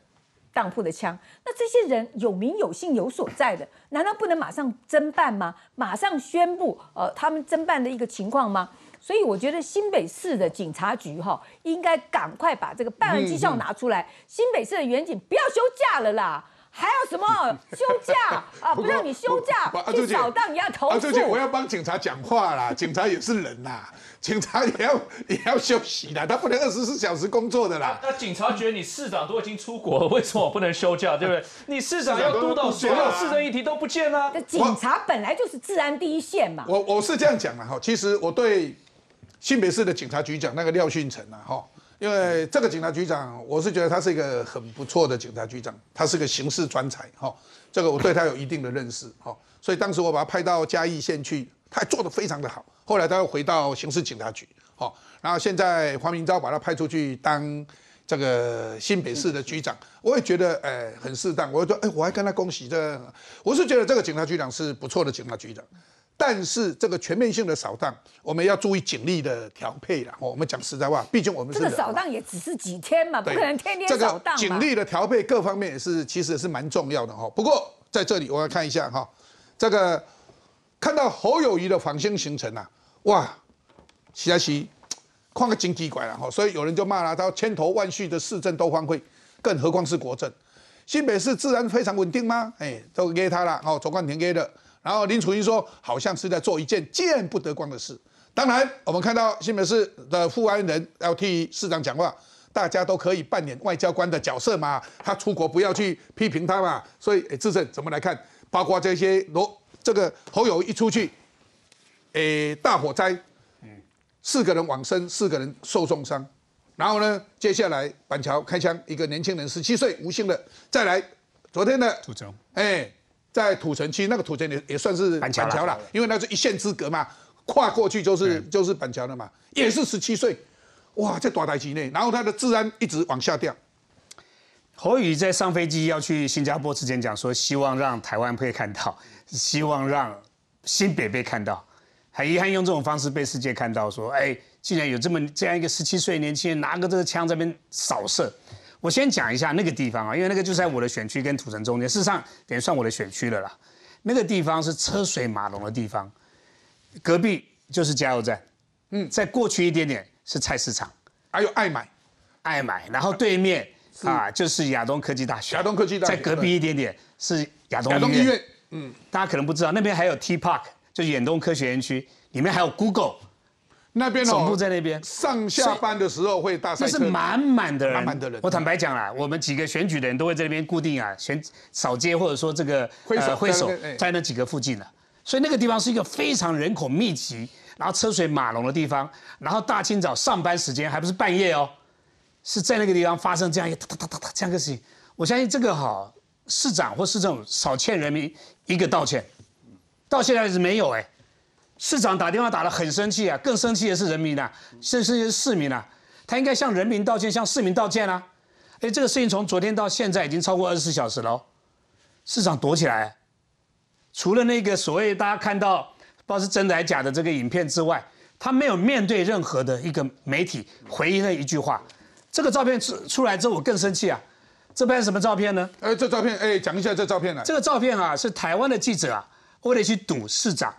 当铺的枪。那这些人有名有姓有所在的，难道不能马上侦办吗？马上宣布呃他们侦办的一个情况吗？所以我觉得新北市的警察局哈、应该赶快把这个办案绩效拿出来。新北市的远警不要休假了啦。还有什么 休假啊？不让你休假不，啊去扫荡你要投啊，诉朱。姐，我要帮警察讲话啦，警察也是人呐，警察也要 也要休息啦，他不能二十四小时工作的啦。那警察觉得你市长都已经出国了，为什么不能休假？对不对？你市长要督导所有市政议题都不见啊。那警察本来就是治安第一线嘛。我我是这样讲的哈，其实我对新北市的警察局长那个廖训成啊哈，因为这个警察局长，我是觉得他是一个很不错的警察局长，他是个刑事专才哈，这个我对他有一定的认识哈，所以当时我把他派到嘉义县去，他做得非常的好，后来他又回到刑事警察局，好，然后现在黄明昭把他派出去当。这个新北市的局长，我也觉得哎很适当，我说哎我还跟他恭喜这，我是觉得这个警察局长是不错的警察局长，但是这个全面性的扫荡，我们要注意警力的调配了。哦我们讲实在话，毕竟我们是这个扫荡也只是几天嘛，不可能天天这扫荡这。个警力的调配各方面也是其实也是蛮重要的哈。不过在这里我要看一下哈，这个看到侯友谊的访星行程啊，哇，实在是看个真奇怪了哈。所以有人就骂了，他千头万绪的市政都荒废，更何况是国政。新北市自然非常稳定吗？哎，都给他了，哦，左冠廷给的。然后林楚英说，好像是在做一件见不得光的事。当然，我们看到新北市的副安人要替市长讲话，大家都可以扮演外交官的角色嘛，他出国不要去批评他嘛。所以，哎，志正怎么来看？包括这些罗这个侯友一出去，诶，大火灾，四个人往生，四个人受重伤。然后呢，接下来板桥开枪，一个年轻人十七岁无姓的，再来昨天的土城，哎，在土城区那个土城也也算是板桥了，因为那是一线之隔嘛，跨过去就是就是板桥了嘛，也是十七岁，哇，在大台期内，然后他的治安一直往下掉。侯宇在上飞机要去新加坡之前讲说，希望让台湾被看到，希望让新北被看到，很遗憾用这种方式被世界看到，说，哎。竟然有这么这样一个十七岁年轻人拿个这个枪在边扫射，我先讲一下那个地方啊，因为那个就在我的选区跟土城中间，事实上等于算我的选区了啦。那个地方是车水马龙的地方，隔壁就是加油站，嗯，再过去一点点是菜市场，还有爱买，爱买，然后对面啊就是亚东科技大学，亚东科技大学，在隔壁一点点是亚东医院，嗯，大家可能不知道那边还有 T Park，就是远东科学园区，里面还有 Google。那边总部在那边，上下班的时候会大赛车，那是满满的人，满满的人。我坦白讲啦，我们几个选举的人都会在那边固定啊，选扫街或者说这个挥手挥手，在那几个附近了。所以那个地方是一个非常人口密集，然后车水马龙的地方。然后大清早上班时间还不是半夜哦，是在那个地方发生这样一个哒哒哒哒这样个事情。我相信这个哈市长或市政府少欠人民一个道歉，到现在是没有哎。市长打电话打得很生气啊，更生气的是人民呐，甚至是市民呐，他应该向人民道歉，向市民道歉啊！哎，这个事情从昨天到现在已经超过二十四小时了，市长躲起来，除了那个所谓大家看到不知道是真的还是假的这个影片之外，他没有面对任何的一个媒体回应了一句话。这个照片出出来之后，我更生气啊！这拍什么照片呢？哎，这照片哎，讲一下这照片来。这个照片啊，是台湾的记者啊，为了去堵市长。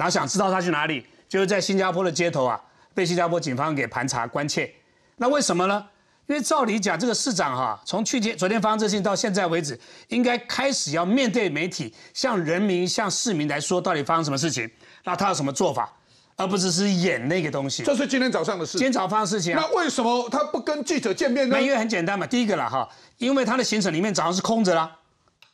然后想知道他去哪里，就是在新加坡的街头啊，被新加坡警方给盘查关切。那为什么呢？因为照理讲，这个市长哈，从去天昨天发生这事情到现在为止，应该开始要面对媒体，向人民、向市民来说到底发生什么事情，那他有什么做法，而不只是演那个东西。这是今天早上的事。今天早上发生事情。啊那为什么他不跟记者见面呢？因为很简单嘛，第一个了哈，因为他的行程里面早上是空着啦，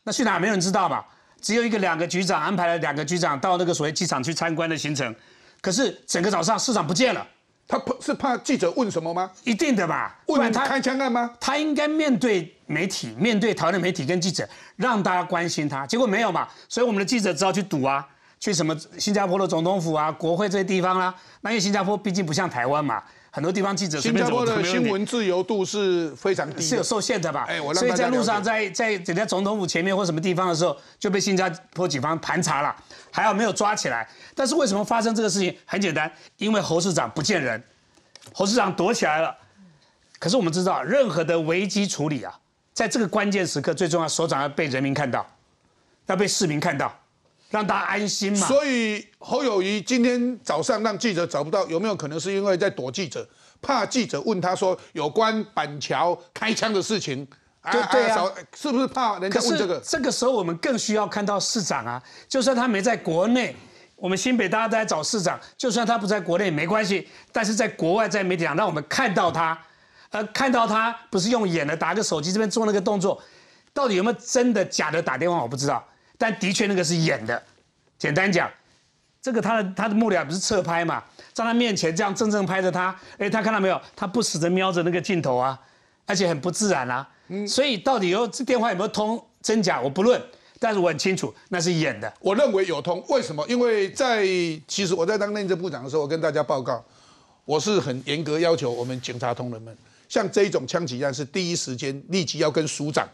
那去哪没有人知道嘛。只有一个两个局长安排了两个局长到那个所谓机场去参观的行程，可是整个早上市长不见了，他怕是怕记者问什么吗？一定的吧，问他开枪案吗？他应该面对媒体，面对台湾的媒体跟记者，让大家关心他，结果没有嘛，所以我们的记者只好去赌啊，去什么新加坡的总统府啊、国会这些地方啦。那因为新加坡毕竟不像台湾嘛。很多地方记者新加坡的新闻自由度是非常低，是有受限的吧？哎，我所以在路上，在在人家总统府前面或什么地方的时候，就被新加坡警方盘查了，还好没有抓起来。但是为什么发生这个事情？很简单，因为侯市长不见人，侯市长躲起来了。可是我们知道，任何的危机处理啊，在这个关键时刻，最重要，首长要被人民看到，要被市民看到。让大家安心嘛。所以侯友谊今天早上让记者找不到，有没有可能是因为在躲记者，怕记者问他说有关板桥开枪的事情？对对啊，是不是怕人家问这个？这个时候我们更需要看到市长啊，就算他没在国内，我们新北大家都在找市长，就算他不在国内没关系，但是在国外在媒体上让我们看到他，呃，看到他不是用眼的，打个手机这边做那个动作，到底有没有真的假的打电话我不知道。但的确那个是演的，简单讲，这个他的他的幕僚不是侧拍嘛，在他面前这样正正拍着他，哎，他看到没有？他不时的瞄着那个镜头啊，而且很不自然啊。嗯，所以到底有这电话有没有通真假我不论，但是我很清楚那是演的。我认为有通，为什么？因为在其实我在当内政部长的时候，我跟大家报告，我是很严格要求我们警察同仁们，像这一种枪击案是第一时间立即要跟署长，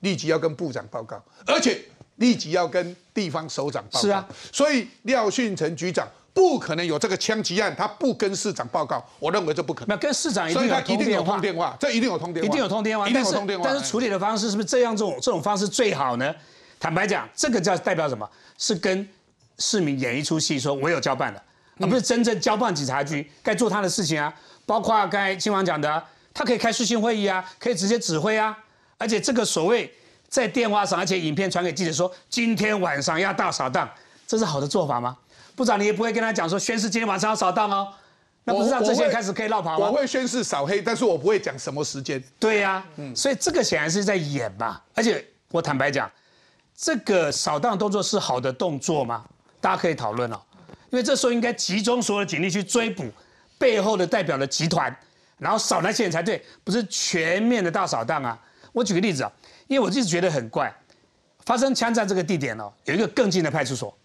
立即要跟部长报告，而且。立即要跟地方首长报告。是啊，所以廖训成局长不可能有这个枪击案，他不跟市长报告，我认为这不可能。那跟市长一定有通电话，这一定有通电话，一定有通电话，一定有通电话。但是处理的方式是不是这样？这种这种方式最好呢？坦白讲，这个叫代表什么？是跟市民演一出戏，说我有交办了，而不是真正交办警察局该做他的事情啊。包括刚才亲王讲的，他可以开视讯会议啊，可以直接指挥啊，而且这个所谓。在电话上，而且影片传给记者说，今天晚上要大扫荡，这是好的做法吗？部长，你也不会跟他讲说，宣誓今天晚上要扫荡哦，那不是让这些开始可以绕跑吗？我会宣誓扫黑，但是我不会讲什么时间。对呀，嗯，所以这个显然是在演嘛。而且我坦白讲，这个扫荡动作是好的动作吗？大家可以讨论哦。因为这时候应该集中所有的警力去追捕背后的代表的集团，然后扫那些人才对，不是全面的大扫荡啊。我举个例子啊，因为我一直觉得很怪，发生枪战这个地点哦，有一个更近的派出所。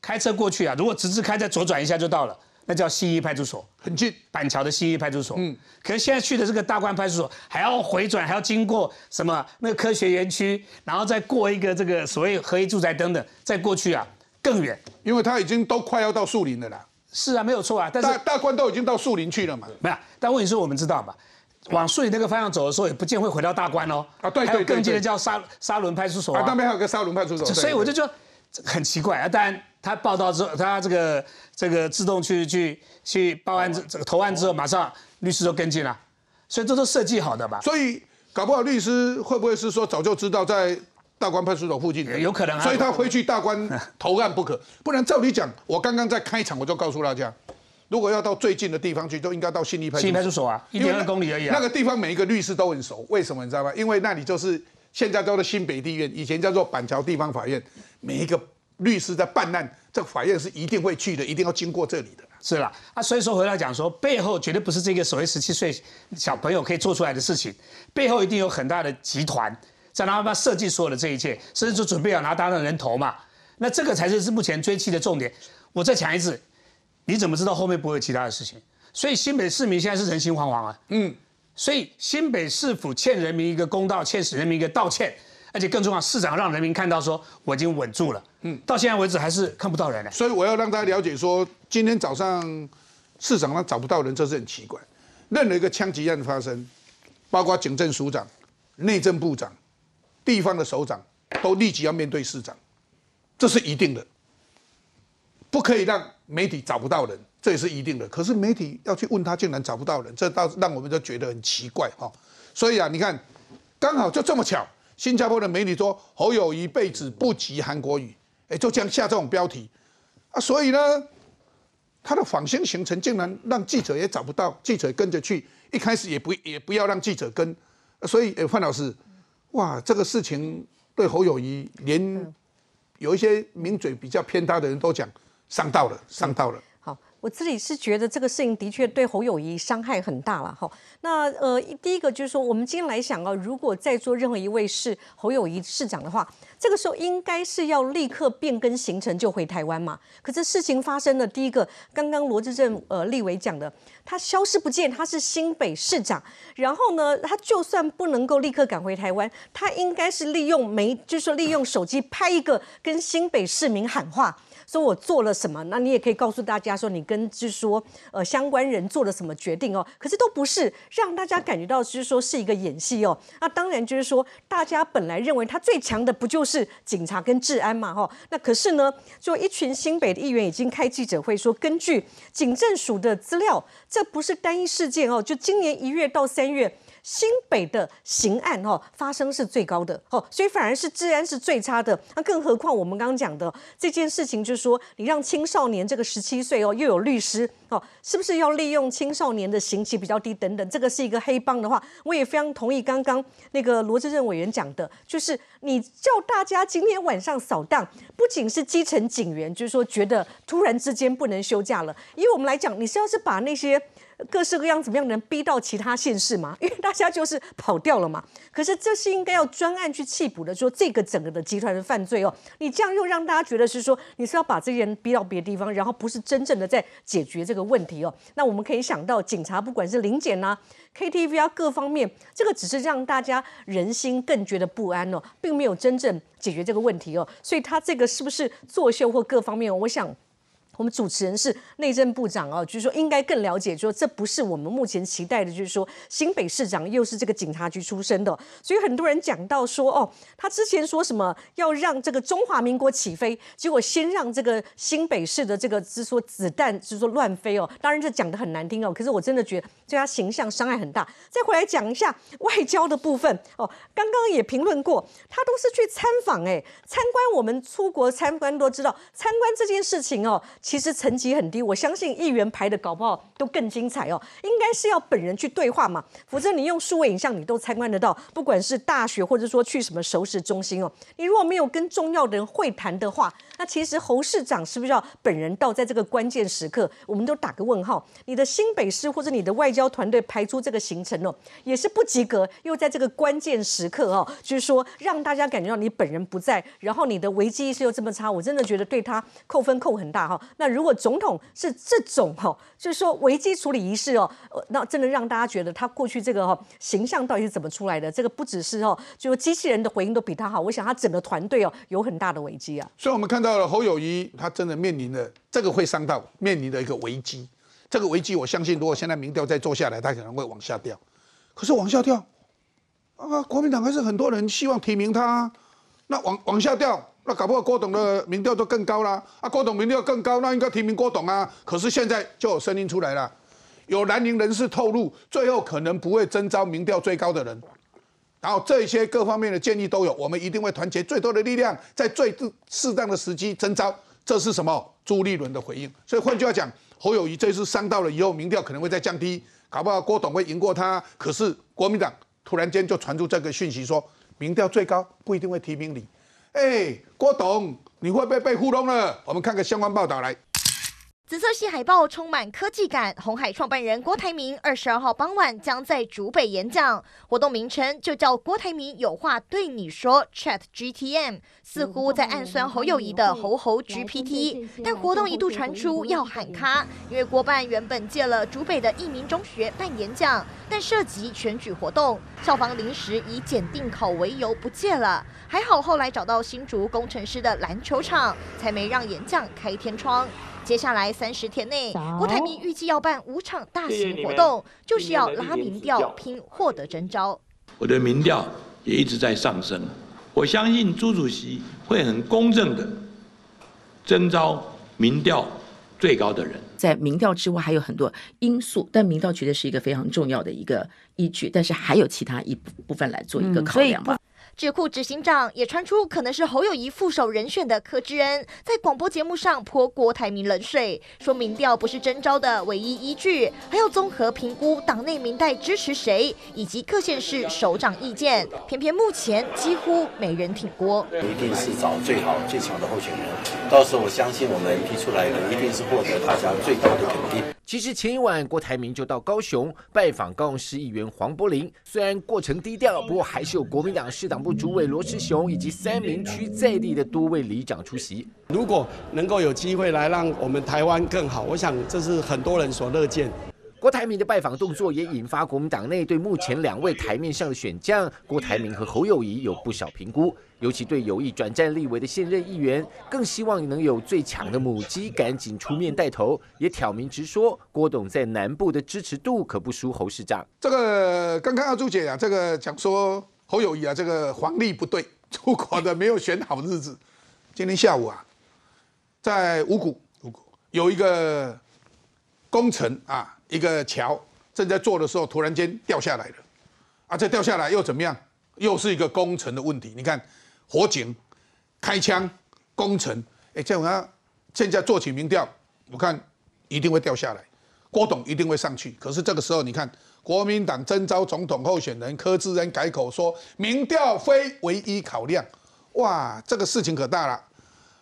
开车过去啊，如果直直开，再左转一下就到了，那叫西一派出所，很近，板桥的西一派出所。嗯，可是现在去的这个大关派出所，还要回转，还要经过什么那个科学园区，然后再过一个这个所谓合一住宅等等，再过去啊更远，因为它已经都快要到树林了啦。是啊，没有错啊，但是大大关都已经到树林去了嘛。没有，但问题是我们知道嘛，往树林那个方向走的时候，也不见会回到大关哦。啊，对对对。还有更近的叫沙沙仑派出所啊，那边还有个沙仑派出所。所以我就觉得很奇怪啊，当然。他报道之后，他这个这个自动去去去报案这个投案之后，马上律师就跟进了，所以这都设计好的吧？所以搞不好律师会不会是说早就知道在大关派出所附近？有可能啊。所以他回去大关投案不可，不然照理讲，我刚刚在开场我就告诉大家，如果要到最近的地方去，就应该到信义派信义派出所啊，一点二公里而已。那个地方每一个律师都很熟，为什么你知道吗？因为那里就是现在叫做新北地院，以前叫做板桥地方法院，每一个。律师在办案，这个法院是一定会去的，一定要经过这里的。是啦，啊，所以说回来讲说，背后绝对不是这个所谓十七岁小朋友可以做出来的事情，背后一定有很大的集团在那边设计所有的这一切，甚至就准备要拿当的人头嘛。那这个才是是目前追击的重点。我再讲一次，你怎么知道后面不会有其他的事情？所以新北市民现在是人心惶惶啊。嗯，所以新北市府欠人民一个公道，欠人民一个道歉。而且更重要，市长让人民看到说我已经稳住了。嗯，到现在为止还是看不到人呢。所以我要让大家了解说，今天早上市长他找不到人，这是很奇怪。任何一个枪击案发生，包括警政署长、内政部长、地方的首长，都立即要面对市长，这是一定的。不可以让媒体找不到人，这也是一定的。可是媒体要去问他，竟然找不到人，这倒让我们就觉得很奇怪哈。所以啊，你看，刚好就这么巧。新加坡的媒体说侯友谊被指不及韩国语，哎，就这样下这种标题啊，所以呢，他的访星行程竟然让记者也找不到，记者跟着去，一开始也不也不要让记者跟，所以范老师，哇，这个事情对侯友谊，连有一些名嘴比较偏他的人都讲伤到了，伤到了。好我自己是觉得这个事情的确对侯友谊伤害很大了哈。那呃，第一个就是说，我们今天来想啊，如果在座任何一位是侯友谊市长的话，这个时候应该是要立刻变更行程就回台湾嘛。可是事情发生了，第一个，刚刚罗志正呃立委讲的，他消失不见，他是新北市长，然后呢，他就算不能够立刻赶回台湾，他应该是利用媒，就是说利用手机拍一个跟新北市民喊话。说我做了什么？那你也可以告诉大家说，你跟就是说，呃，相关人做了什么决定哦？可是都不是让大家感觉到就是说是一个演戏哦。那当然就是说，大家本来认为他最强的不就是警察跟治安嘛？哈，那可是呢，就一群新北的议员已经开记者会说，根据警政署的资料，这不是单一事件哦。就今年一月到三月。新北的刑案哦发生是最高的哦，所以反而是治安是最差的。那更何况我们刚刚讲的这件事情，就是说你让青少年这个十七岁哦又有律师哦，是不是要利用青少年的刑期比较低等等？这个是一个黑帮的话，我也非常同意刚刚那个罗志任委员讲的，就是你叫大家今天晚上扫荡，不仅是基层警员，就是说觉得突然之间不能休假了，以我们来讲，你是要是把那些。各式各样怎么样能逼到其他县市嘛？因为大家就是跑掉了嘛。可是这是应该要专案去缉捕的，说这个整个的集团的犯罪哦，你这样又让大家觉得是说你是要把这些人逼到别的地方，然后不是真正的在解决这个问题哦。那我们可以想到，警察不管是临检呐、KTV 啊各方面，这个只是让大家人心更觉得不安哦，并没有真正解决这个问题哦。所以他这个是不是作秀或各方面，我想。我们主持人是内政部长哦，就是说应该更了解，说这不是我们目前期待的，就是说新北市长又是这个警察局出身的，所以很多人讲到说，哦，他之前说什么要让这个中华民国起飞，结果先让这个新北市的这个是说子弹是说乱飞哦，当然这讲的很难听哦，可是我真的觉得对他形象伤害很大。再回来讲一下外交的部分哦，刚刚也评论过，他都是去参访哎，参观我们出国参观都知道，参观这件事情哦。其实层级很低。我相信议员排的搞不好都更精彩哦。应该是要本人去对话嘛，否则你用数位影像你都参观得到，不管是大学或者说去什么熟食中心哦，你如果没有跟重要的人会谈的话，那其实侯市长是不是要本人到在这个关键时刻？我们都打个问号。你的新北市或者你的外交团队排出这个行程哦，也是不及格，又在这个关键时刻哦，就是说让大家感觉到你本人不在，然后你的危机意识又这么差，我真的觉得对他扣分扣很大哈。那如果总统是这种哈，就是说危机处理仪式哦，那真的让大家觉得他过去这个哈形象到底是怎么出来的？这个不只是哦，就机器人的回应都比他好，我想他整个团队哦有很大的危机啊。所以我们看到了侯友谊，他真的面临了这个会伤到面临的一个危机。这个危机，我相信如果现在民调再做下来，他可能会往下掉。可是往下掉，啊，国民党还是很多人希望提名他。那往往下掉，那搞不好郭董的民调都更高啦。啊，郭董民调更高，那应该提名郭董啊。可是现在就有声音出来了，有南宁人士透露，最后可能不会征召民调最高的人。然后这些各方面的建议都有，我们一定会团结最多的力量，在最适当的时机征召。这是什么？朱立伦的回应。所以换句话讲，侯友谊这次伤到了以后，民调可能会再降低，搞不好郭董会赢过他。可是国民党突然间就传出这个讯息，说民调最高不一定会提名你。哎，郭董，你会不会被糊弄了？我们看个相关报道来。紫色系海报充满科技感，红海创办人郭台铭二十二号傍晚将在竹北演讲，活动名称就叫郭台铭有话对你说 Chat GTM，似乎在暗酸侯友谊的猴猴 GPT，但活动一度传出要喊卡，因为郭办原本借了竹北的一名中学办演讲，但涉及选举活动，校方临时以检定考为由不借了，还好后来找到新竹工程师的篮球场，才没让演讲开天窗。接下来三十天内，郭台铭预计要办五场大型活动，就是要拉民调，拼获得征召。我的民调也一直在上升，我相信朱主席会很公正的征召民调最高的人。在民调之外还有很多因素，但民调绝对是一个非常重要的一个依据，但是还有其他一部分来做一个考量吧。智库执行长也传出可能是侯友谊副手人选的柯志恩，在广播节目上泼郭台铭冷水，说民调不是征召的唯一依据，还要综合评估党内民代支持谁，以及各县市首长意见。偏偏目前几乎没人挺郭，一定是找最好最强的候选人，到时候我相信我们提出来的一定是获得大家最高的肯定。其实前一晚，郭台铭就到高雄拜访高雄市议员黄柏林。虽然过程低调，不过还是有国民党市党部主委罗志雄以及三明区在地的多位里长出席。如果能够有机会来让我们台湾更好，我想这是很多人所乐见。郭台铭的拜访动作也引发国民党内对目前两位台面上的选将郭台铭和侯友谊有不少评估，尤其对有意转战立委的现任议员，更希望能有最强的母鸡赶紧出面带头，也挑明直说，郭董在南部的支持度可不输侯市长。这个刚刚阿朱姐啊，这个讲说侯友谊啊，这个黄历不对，出国的没有选好日子。今天下午啊，在五股五股有一个工程啊。一个桥正在做的时候，突然间掉下来了，啊，这掉下来又怎么样？又是一个工程的问题。你看，火警、开枪、攻城，哎，这样现在做起民调，我看一定会掉下来，郭董一定会上去。可是这个时候，你看国民党征召总统候选人柯志恩改口说，民调非唯一考量。哇，这个事情可大了。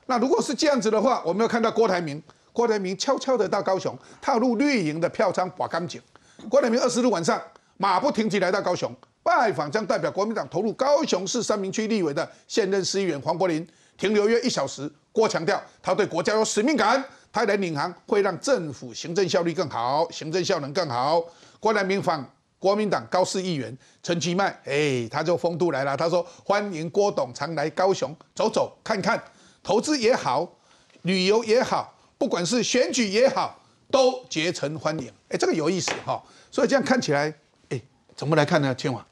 那如果是这样子的话，我们要看到郭台铭。郭台铭悄悄的到高雄，踏入绿营的票仓把干净。郭台铭二十日晚上马不停蹄来到高雄，拜访将代表国民党投入高雄市三明区立委的现任市议员黄柏林，停留约一小时。郭强调，他对国家有使命感，他来领航会让政府行政效率更好，行政效能更好。郭台铭访国民党高市议员陈其迈，哎，他就风度来了，他说欢迎郭董常来高雄走走看看，投资也好，旅游也好。不管是选举也好，都竭诚欢迎。哎，这个有意思哈。所以这样看起来，哎，怎么来看呢？千王，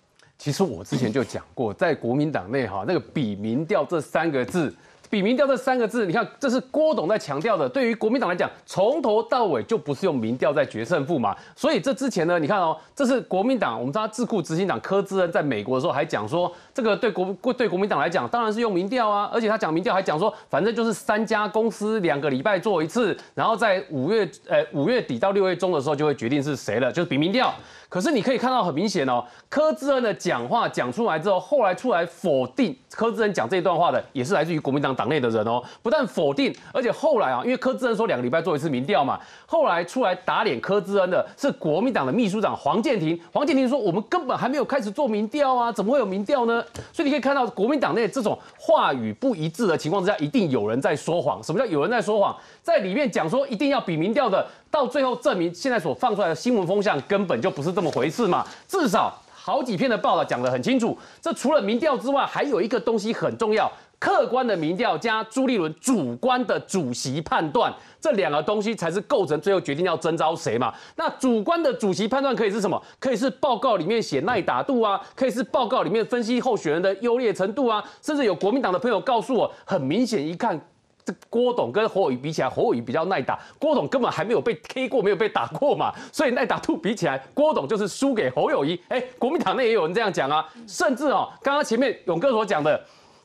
其实我之前就讲过，在国民党内哈，那个比民调这三个字。比民调这三个字，你看这是郭董在强调的。对于国民党来讲，从头到尾就不是用民调在决胜负嘛。所以这之前呢，你看哦，这是国民党，我们知道智库执行长柯志恩在美国的时候还讲说，这个对国对国民党来讲，当然是用民调啊。而且他讲民调还讲说，反正就是三家公司两个礼拜做一次，然后在五月呃五月底到六月中的时候就会决定是谁了，就是比民调。可是你可以看到很明显哦，柯志恩的讲话讲出来之后，后来出来否定柯志恩讲这一段话的，也是来自于国民党党内的人哦。不但否定，而且后来啊，因为柯志恩说两个礼拜做一次民调嘛，后来出来打脸柯志恩的是国民党的秘书长黄建庭。黄建庭说我们根本还没有开始做民调啊，怎么会有民调呢？所以你可以看到国民党内这种话语不一致的情况之下，一定有人在说谎。什么叫有人在说谎？在里面讲说一定要比民调的。到最后证明，现在所放出来的新闻风向根本就不是这么回事嘛！至少好几篇的报道讲得很清楚。这除了民调之外，还有一个东西很重要：客观的民调加朱立伦主观的主席判断，这两个东西才是构成最后决定要征召谁嘛。那主观的主席判断可以是什么？可以是报告里面写耐打度啊，可以是报告里面分析候选人的优劣程度啊，甚至有国民党的朋友告诉我，很明显一看。这郭董跟侯友谊比起来，侯友谊比较耐打，郭董根本还没有被 K 过，没有被打过嘛，所以耐打度比起来，郭董就是输给侯友谊。哎，国民党内也有人这样讲啊，甚至哦，刚刚前面勇哥所讲的，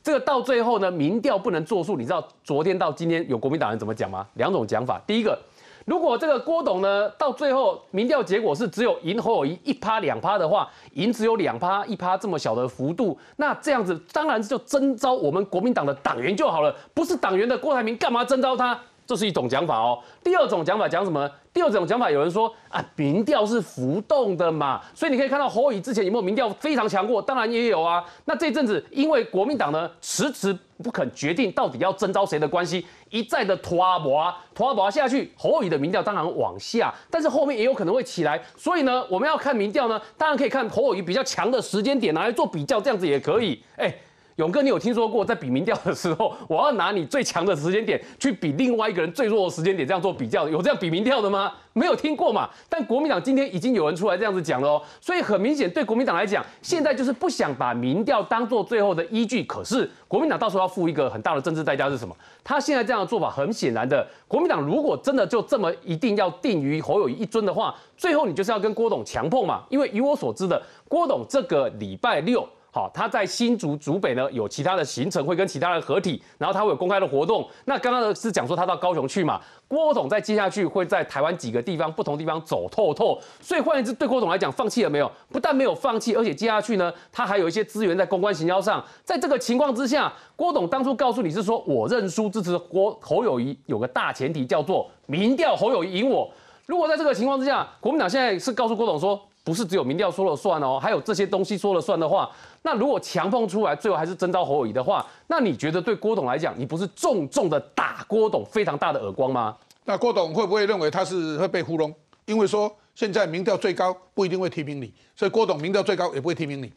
这个到最后呢，民调不能作数，你知道昨天到今天有国民党人怎么讲吗？两种讲法，第一个。如果这个郭董呢，到最后民调结果是只有赢侯友谊一趴两趴的话，赢只有两趴一趴这么小的幅度，那这样子当然就征召我们国民党的党员就好了，不是党员的郭台铭干嘛征召他？这是一种讲法哦。第二种讲法讲什么？第二种讲法有人说啊，民调是浮动的嘛，所以你可以看到侯友之前有没有民调非常强过？当然也有啊。那这阵子因为国民党呢迟迟不肯决定到底要征召谁的关系，一再的拖啊磨拖啊磨下去，侯友的民调当然往下，但是后面也有可能会起来。所以呢，我们要看民调呢，当然可以看侯友比较强的时间点拿来做比较，这样子也可以。哎。勇哥，你有听说过在比民调的时候，我要拿你最强的时间点去比另外一个人最弱的时间点，这样做比较，有这样比民调的吗？没有听过嘛。但国民党今天已经有人出来这样子讲了哦，所以很明显，对国民党来讲，现在就是不想把民调当做最后的依据。可是国民党到时候要付一个很大的政治代价是什么？他现在这样的做法，很显然的，国民党如果真的就这么一定要定于侯友谊一尊的话，最后你就是要跟郭董强碰嘛。因为以我所知的，郭董这个礼拜六。好，他在新竹竹北呢，有其他的行程会跟其他人合体，然后他会有公开的活动。那刚刚是讲说他到高雄去嘛，郭董在接下去会在台湾几个地方不同地方走透透。所以换言之，对郭董来讲，放弃了没有？不但没有放弃，而且接下去呢，他还有一些资源在公关行销上。在这个情况之下，郭董当初告诉你是说我认输支持郭侯友谊，有个大前提叫做民调侯友谊赢我。如果在这个情况之下，国民党现在是告诉郭董说。不是只有民调说了算哦，还有这些东西说了算的话，那如果强碰出来，最后还是征召侯友谊的话，那你觉得对郭董来讲，你不是重重的打郭董非常大的耳光吗？那郭董会不会认为他是会被糊弄？因为说现在民调最高不一定会提名你，所以郭董民调最高也不会提名你。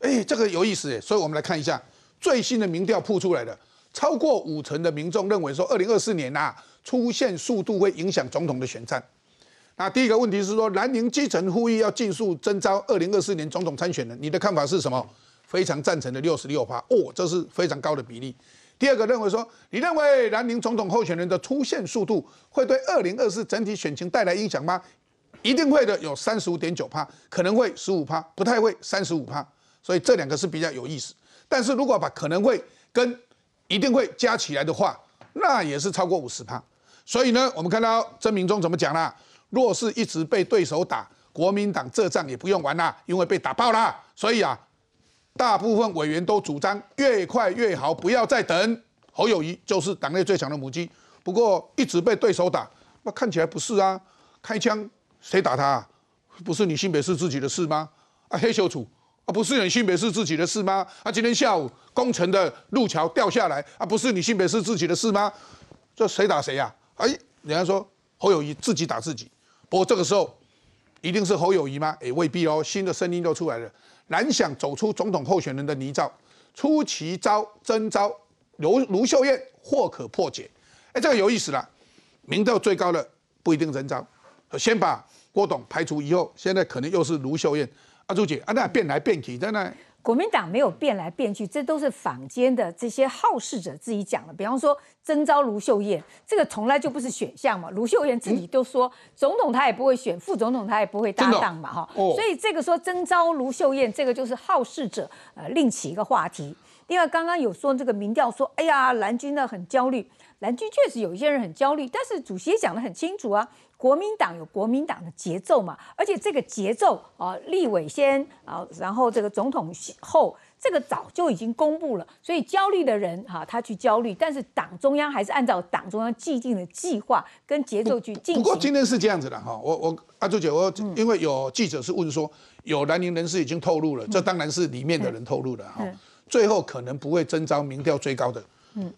哎，这个有意思哎，所以我们来看一下最新的民调铺出来的，超过五成的民众认为说，二零二四年呐出现速度会影响总统的选战。那第一个问题是说，南宁基层呼吁要尽速征召二零二四年总统参选人，你的看法是什么？非常赞成的六十六趴，哦，这是非常高的比例。第二个认为说，你认为南宁总统候选人的出现速度会对二零二四整体选情带来影响吗？一定会的，有三十五点九趴，可能会十五趴，不太会三十五趴。所以这两个是比较有意思。但是如果把可能会跟一定会加起来的话，那也是超过五十趴。所以呢，我们看到曾明忠怎么讲啦？若是一直被对手打，国民党这仗也不用玩啦，因为被打爆了。所以啊，大部分委员都主张越快越好，不要再等。侯友谊就是党内最强的母鸡，不过一直被对手打，那看起来不是啊。开枪谁打他？不是你新北市自己的事吗？啊，黑秀楚啊，不是你新北市自己的事吗？啊，今天下午工程的路桥掉下来啊，不是你新北市自己的事吗？这谁打谁呀？哎，人家说侯友谊自己打自己。不过这个时候，一定是侯友谊吗？也未必哦。新的声音都出来了，难想走出总统候选人的泥沼，出奇招真招卢卢秀燕或可破解。哎，这个有意思了。民调最高的不一定真招，先把郭董排除以后，现在可能又是卢秀燕。阿朱姐，啊那变来变去，在那。国民党没有变来变去，这都是坊间的这些好事者自己讲的。比方说征召卢秀燕，这个从来就不是选项嘛。卢秀燕自己都说，总统他也不会选，副总统他也不会搭档嘛，哈。所以这个说征召卢秀燕，这个就是好事者呃另起一个话题。另外刚刚有说这个民调说，哎呀蓝军呢很焦虑，蓝军确实有一些人很焦虑，但是主席也讲得很清楚啊。国民党有国民党的节奏嘛，而且这个节奏啊，立委先啊，然后这个总统后，这个早就已经公布了。所以焦虑的人哈，他去焦虑，但是党中央还是按照党中央既定的计划跟节奏去进行。不过今天是这样子的哈，我我阿朱姐，我因为有记者是问说，有南宁人士已经透露了，这当然是里面的人透露的哈，最后可能不会征召民调最高的。嗯。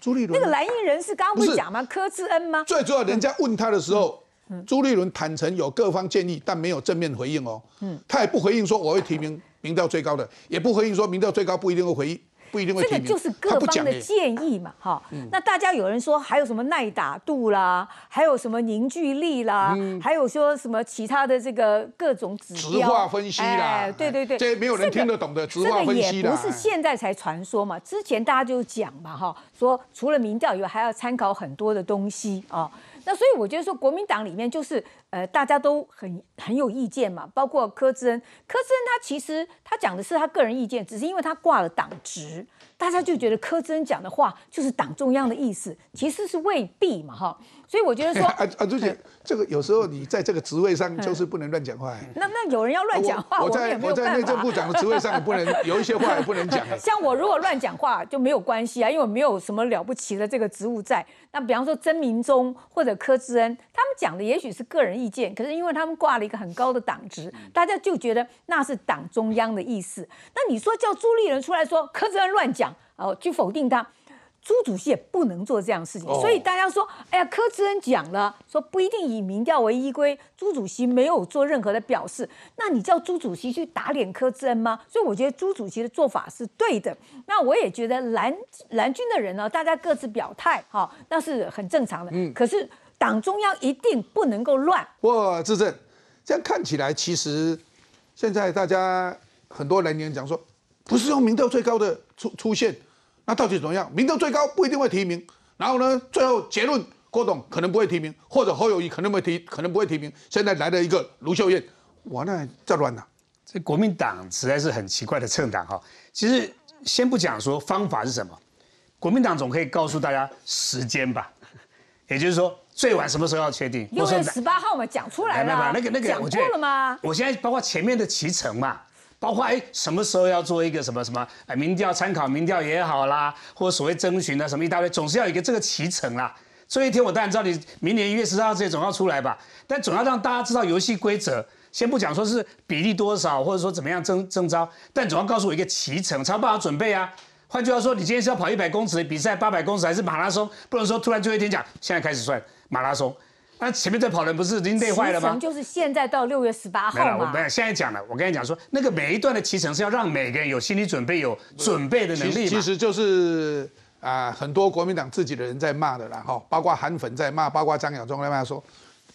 朱立伦那个蓝营人士刚刚不是讲吗？柯志恩吗？最主要，人家问他的时候，朱立伦坦诚有各方建议，但没有正面回应哦。嗯，他也不回应说我会提名民调最高的，也不回应说民调最高不一定会回应，不一定会提名。这个就是各方的建议嘛，哈。那大家有人说还有什么耐打度啦，还有什么凝聚力啦，还有说什么其他的这个各种指标。分析啦，对对对，这没有人听得懂的直化分析啦。不是现在才传说嘛，之前大家就讲嘛，哈。说除了民调以外，还要参考很多的东西啊。那所以我觉得说，国民党里面就是呃，大家都很很有意见嘛。包括柯志恩，柯志恩他其实他讲的是他个人意见，只是因为他挂了党职，大家就觉得柯志恩讲的话就是党中央的意思，其实是未必嘛，哈。所以我觉得说，啊啊，朱姐，这个有时候你在这个职位上就是不能乱讲话。那那有人要乱讲话，我在我在内政部长的职位上也不能 有一些话也不能讲。像我如果乱讲话就没有关系啊，因为我没有什么了不起的这个职务在。那比方说曾明忠或者柯志恩，他们讲的也许是个人意见，可是因为他们挂了一个很高的党职，大家就觉得那是党中央的意思。那你说叫朱立伦出来说柯志恩乱讲，哦，去否定他？朱主席也不能做这样的事情，所以大家说，哎呀，柯志恩讲了，说不一定以民调为依归，朱主席没有做任何的表示，那你叫朱主席去打脸柯志恩吗？所以我觉得朱主席的做法是对的。那我也觉得蓝蓝军的人呢，大家各自表态，哈，那是很正常的。嗯，可是党中央一定不能够乱。我自证，这样看起来，其实现在大家很多人员讲说，不是用民调最高的出出现。那到底怎么样？民调最高不一定会提名，然后呢，最后结论郭董可能不会提名，或者侯友谊可能会提，可能不会提名。现在来了一个卢秀燕，哇，那再乱了。这国民党实在是很奇怪的政党哈。其实先不讲说方法是什么，国民党总可以告诉大家时间吧，也就是说最晚什么时候要确定？六月十八号嘛，讲出来了。那个那个，讲过了吗？我现在包括前面的骑程嘛。包括哎，什么时候要做一个什么什么哎，民调参考民调也好啦，或者所谓征询啊什么一大堆，总是要有一个这个脐程啦。所以一天我当然知道你明年一月十号这些总要出来吧，但总要让大家知道游戏规则。先不讲说是比例多少，或者说怎么样征征招，但总要告诉我一个脐程，才有办法准备啊。换句话说，你今天是要跑一百公尺的比赛，八百公尺还是马拉松？不能说突然最后一天讲，现在开始算马拉松。那前面在跑人不是已经累坏了吗？就是现在到六月十八号嘛。没有，我没有。现在讲了，我跟你讲说，那个每一段的骑程是要让每个人有心理准备、有准备的能力其实就是啊，很多国民党自己的人在骂的啦，哈，包括韩粉在骂，包括张亚中在骂说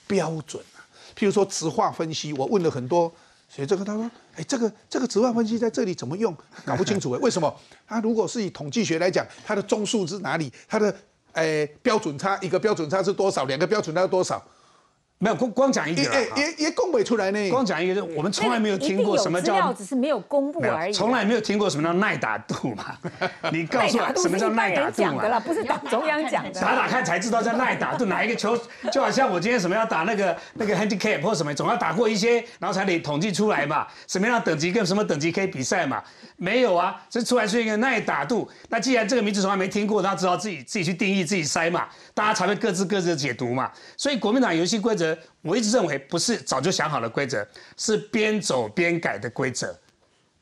标准啊。譬如说直化分析，我问了很多学这个，他说，哎，这个这个直化分析在这里怎么用？搞不清楚哎，为什么？它如果是以统计学来讲，它的中数是哪里？它的哎，标准差一个标准差是多少？两个标准差是多少？没有光光讲一个也也也公布出来呢。光讲一个，我们从来没有听过什么叫，只是没有公布而已。从来没有听过什么叫耐打度嘛？你告诉我什么叫耐打度嘛？不是党中央讲的。打打看才知道叫耐打度，哪一个球 就好像我今天什么要打那个那个 handicap 或什么，总要打过一些，然后才得统计出来嘛。什么样等级跟什么等级可以比赛嘛？没有啊，这出来是一个耐打度。那既然这个名字从来没听过，那只好自己自己去定义自己筛嘛，大家才会各自各自的解读嘛。所以国民党游戏规则。我一直认为不是早就想好的规则，是边走边改的规则，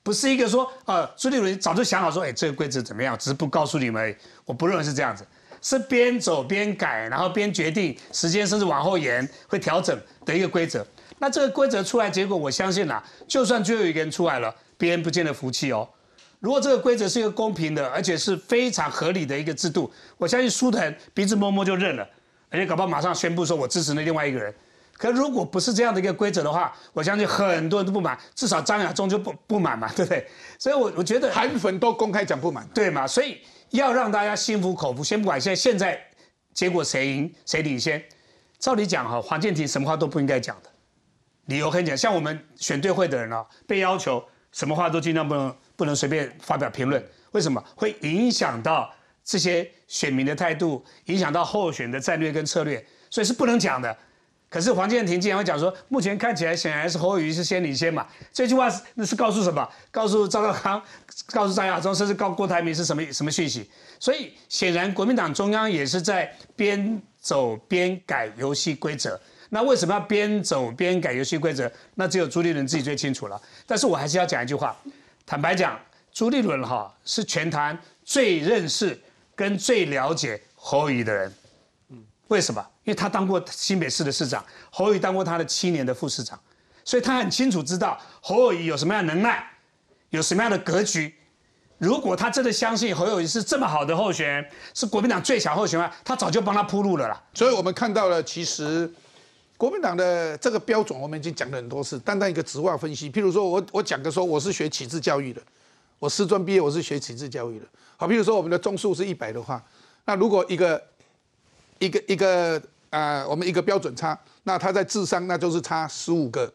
不是一个说呃朱立伦早就想好说，哎这个规则怎么样，只是不告诉你们。我不认为是这样子，是边走边改，然后边决定时间甚至往后延会调整的一个规则。那这个规则出来结果，我相信啊，就算最后一个人出来了，别人不见得服气哦。如果这个规则是一个公平的，而且是非常合理的一个制度，我相信苏腾鼻子摸摸就认了，而且搞不好马上宣布说我支持那另外一个人。可如果不是这样的一个规则的话，我相信很多人都不满，至少张亚中就不不满嘛，对不对？所以，我我觉得韩粉都公开讲不满，对嘛？所以要让大家心服口服，先不管现在现在结果谁赢谁领先，照理讲哈，黄建庭什么话都不应该讲的，理由很简单，像我们选对会的人啊，被要求什么话都尽量不能不能随便发表评论，为什么？会影响到这些选民的态度，影响到候选的战略跟策略，所以是不能讲的。可是黄建庭竟然会讲说，目前看起来显然是侯友谊是先领先嘛？这句话是那是告诉什么？告诉赵少康，告诉张亚中，甚至告郭台铭是什么什么讯息？所以显然国民党中央也是在边走边改游戏规则。那为什么要边走边改游戏规则？那只有朱立伦自己最清楚了。但是我还是要讲一句话，坦白讲，朱立伦哈是全台最认识跟最了解侯友谊的人。嗯为什么？因为他当过新北市的市长，侯友谊当过他的七年的副市长，所以他很清楚知道侯友谊有什么样的能耐，有什么样的格局。如果他真的相信侯友谊是这么好的候选人，是国民党最强候选人，他早就帮他铺路了啦。所以我们看到了，其实国民党的这个标准，我们已经讲了很多次。单单一个直话分析，譬如说我我讲的说我是学启智教育的，我师专毕业，我是学启智教育的。好，比如说我们的中数是一百的话，那如果一个一个一个啊，我们一个标准差，那他在智商那就是差十五个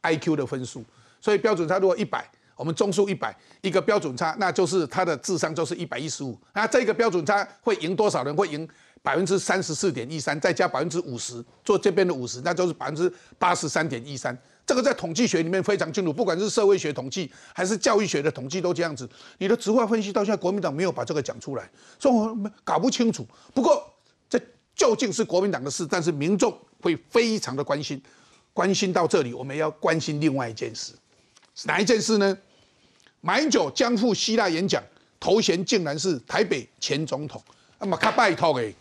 I Q 的分数，所以标准差如果一百，我们中数一百，一个标准差，那就是他的智商就是一百一十五，那这个标准差会赢多少人？会赢百分之三十四点一三，再加百分之五十，做这边的五十，那就是百分之八十三点一三。这个在统计学里面非常清楚，不管是社会学统计还是教育学的统计都这样子。你的直话分析到现在国民党没有把这个讲出来，所以我们搞不清楚。不过这究竟是国民党的事，但是民众会非常的关心。关心到这里，我们要关心另外一件事，哪一件事呢？马英九将赴希腊演讲，头衔竟然是台北前总统。那么他拜托诶，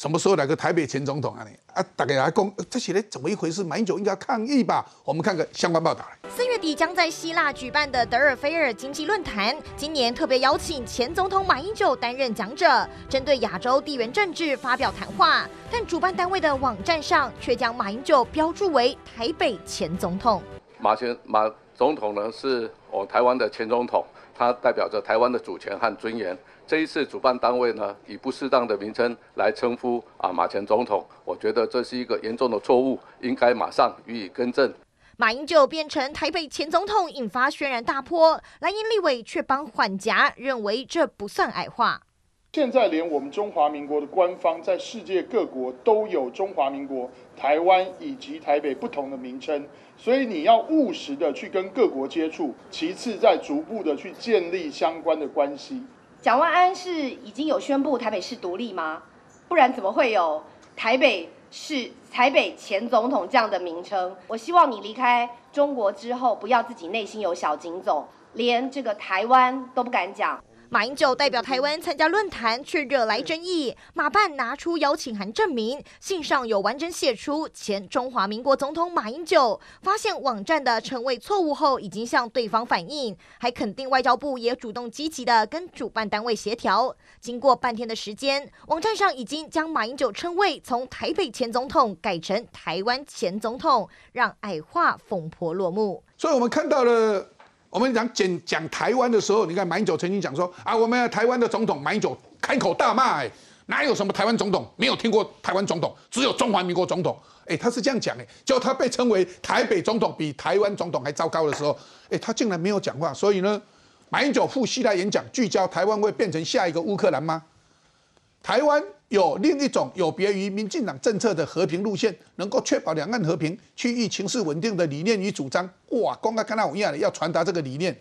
什么时候来个台北前总统啊？你啊，大概来讲，这些人怎么一回事？马英九应该抗议吧？我们看个相关报道来。四月底将在希腊举办的德尔菲尔经济论坛，今年特别邀请前总统马英九担任讲者，针对亚洲地缘政治发表谈话。但主办单位的网站上却将马英九标注为台北前总统。马前马总统呢，是我台湾的前总统，他代表着台湾的主权和尊严。这一次主办单位呢，以不适当的名称来称呼啊马前总统，我觉得这是一个严重的错误，应该马上予以更正。马英九变成台北前总统，引发轩然大波。蓝营立委却帮缓颊，认为这不算矮化。现在连我们中华民国的官方在世界各国都有中华民国台湾以及台北不同的名称，所以你要务实的去跟各国接触，其次再逐步的去建立相关的关系。蒋万安是已经有宣布台北市独立吗？不然怎么会有台北？市台北前总统这样的名称，我希望你离开中国之后，不要自己内心有小警总，连这个台湾都不敢讲。马英九代表台湾参加论坛，却惹来争议。马办拿出邀请函证明，信上有完整写出前中华民国总统马英九。发现网站的称谓错误后，已经向对方反映，还肯定外交部也主动积极的跟主办单位协调。经过半天的时间，网站上已经将马英九称谓从台北前总统改成台湾前总统，让矮化风波落幕。所以我们看到了。我们讲讲讲台湾的时候，你看马英九曾经讲说啊，我们台湾的总统马英九开口大骂，哎，哪有什么台湾总统？没有听过台湾总统，只有中华民国总统。哎，他是这样讲，哎，就他被称为台北总统比台湾总统还糟糕的时候，哎，他竟然没有讲话。所以呢，马英九赴希腊演讲，聚焦台湾会变成下一个乌克兰吗？台湾有另一种有别于民进党政策的和平路线，能够确保两岸和平、区域情势稳定的理念与主张。哇，公开看到我一样的要传达这个理念，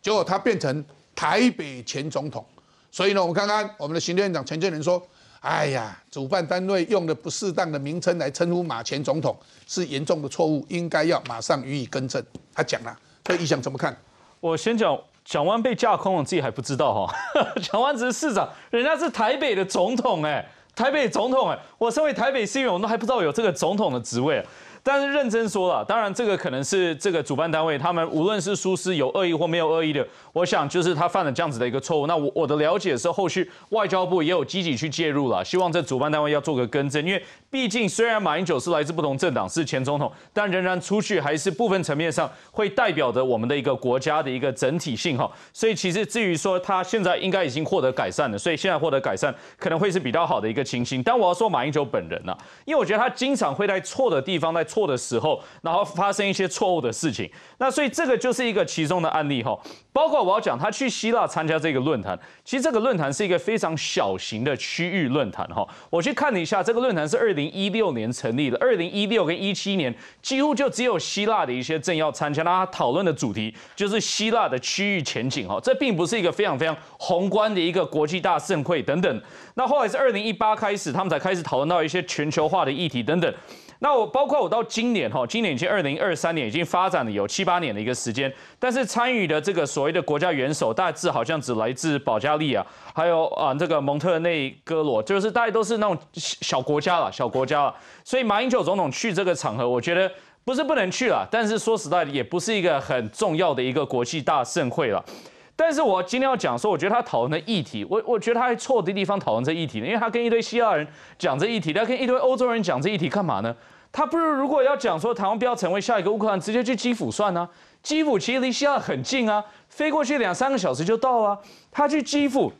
结果他变成台北前总统。所以呢，我们看看我们的行政院长陈建仁说：“哎呀，主办单位用的不适当的名称来称呼马前总统，是严重的错误，应该要马上予以更正。”他讲了，这意向怎么看？我先讲。蒋万被架空了，自己还不知道哈。蒋万只是市长，人家是台北的总统哎，台北总统哎，我身为台北市议员，我都还不知道有这个总统的职位。但是认真说了，当然这个可能是这个主办单位他们无论是苏斯有恶意或没有恶意的，我想就是他犯了这样子的一个错误。那我我的了解是，后续外交部也有积极去介入了，希望这主办单位要做个更正，因为毕竟虽然马英九是来自不同政党，是前总统，但仍然出去还是部分层面上会代表着我们的一个国家的一个整体性哈。所以其实至于说他现在应该已经获得改善了，所以现在获得改善可能会是比较好的一个情形。但我要说马英九本人呢，因为我觉得他经常会在错的地方，在错的时候，然后发生一些错误的事情。那所以这个就是一个其中的案例哈。包括我要讲他去希腊参加这个论坛，其实这个论坛是一个非常小型的区域论坛哈。我去看了一下，这个论坛是二零一六年成立的，二零一六跟一七年几乎就只有希腊的一些政要参加，那他讨论的主题就是希腊的区域前景哈。这并不是一个非常非常宏观的一个国际大盛会等等。那后来是二零一八开始，他们才开始讨论到一些全球化的议题等等。那我包括我到今年哈，今年已经二零二三年，已经发展了有七八年的一个时间，但是参与的这个所谓的国家元首，大致好像只来自保加利亚，还有啊这个蒙特内哥罗，就是大家都是那种小国家了，小国家了。所以马英九总统去这个场合，我觉得不是不能去了，但是说实在的，也不是一个很重要的一个国际大盛会了。但是我今天要讲说，我觉得他讨论的议题，我我觉得他还错的地方讨论这议题呢，因为他跟一堆希腊人讲这议题，他跟一堆欧洲人讲这议题干嘛呢？他不如如果要讲说台湾不要成为下一个乌克兰，直接去基辅算呢？基辅其实离希腊很近啊，飞过去两三个小时就到了。他去基辅，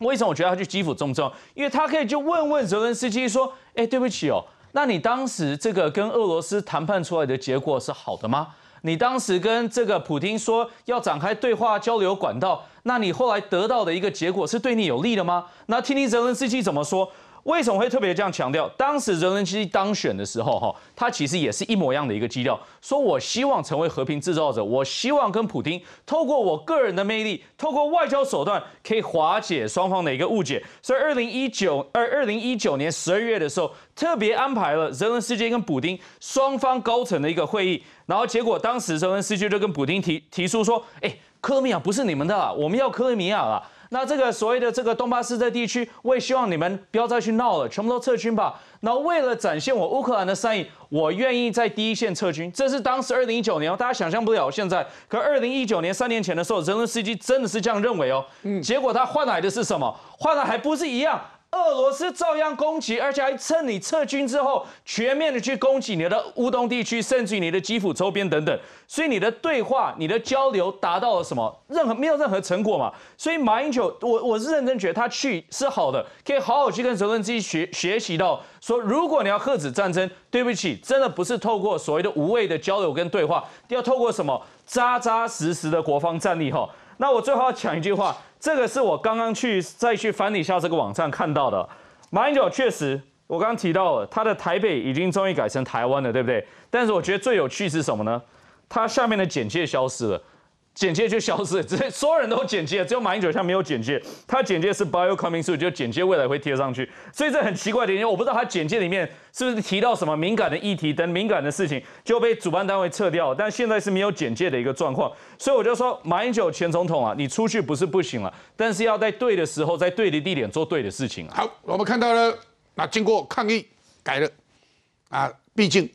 为什么我觉得他去基辅重不重要？因为他可以就问问泽连斯基说：“哎，对不起哦，那你当时这个跟俄罗斯谈判出来的结果是好的吗？你当时跟这个普京说要展开对话交流管道，那你后来得到的一个结果是对你有利的吗？那听听泽连斯基怎么说。”为什么会特别这样强调？当时泽连斯基当选的时候，哈，他其实也是一模一样的一个基调，说我希望成为和平制造者，我希望跟普京透过我个人的魅力，透过外交手段，可以化解双方的一个误解。所以，二零一九二二零一九年十二月的时候，特别安排了泽连斯基跟普京双方高层的一个会议。然后结果，当时泽连斯基就跟普京提提出说：“哎，克里米亚不是你们的，我们要克里米亚了。”那这个所谓的这个东巴斯这地区，我也希望你们不要再去闹了，全部都撤军吧。那为了展现我乌克兰的善意，我愿意在第一线撤军。这是当时二零一九年，大家想象不了。现在，可二零一九年三年前的时候，泽连斯基真的是这样认为哦。嗯。结果他换来的是什么？换来还不是一样。俄罗斯照样攻击，而且还趁你撤军之后，全面的去攻击你的乌东地区，甚至于你的基辅周边等等。所以你的对话、你的交流达到了什么？任何没有任何成果嘛？所以马英九，我我是认真觉得他去是好的，可以好好去跟泽连斯基学学习到，说如果你要遏止战争，对不起，真的不是透过所谓的无谓的交流跟对话，要透过什么扎扎实实的国防战力哈。那我最后要讲一句话。这个是我刚刚去再去翻了一下这个网站看到的，马英九确实，我刚刚提到了他的台北已经终于改成台湾了，对不对？但是我觉得最有趣是什么呢？他下面的简介消失了。简介就消失，直接所有人都简介，只有马英九像没有简介。他简介是 bio coming soon，就简介未来会贴上去。所以这很奇怪的因为我不知道他简介里面是不是提到什么敏感的议题等敏感的事情就被主办单位撤掉。但现在是没有简介的一个状况，所以我就说马英九前总统啊，你出去不是不行了，但是要在对的时候，在对的地点做对的事情啊。好，我们看到了，那经过抗议改了啊，毕竟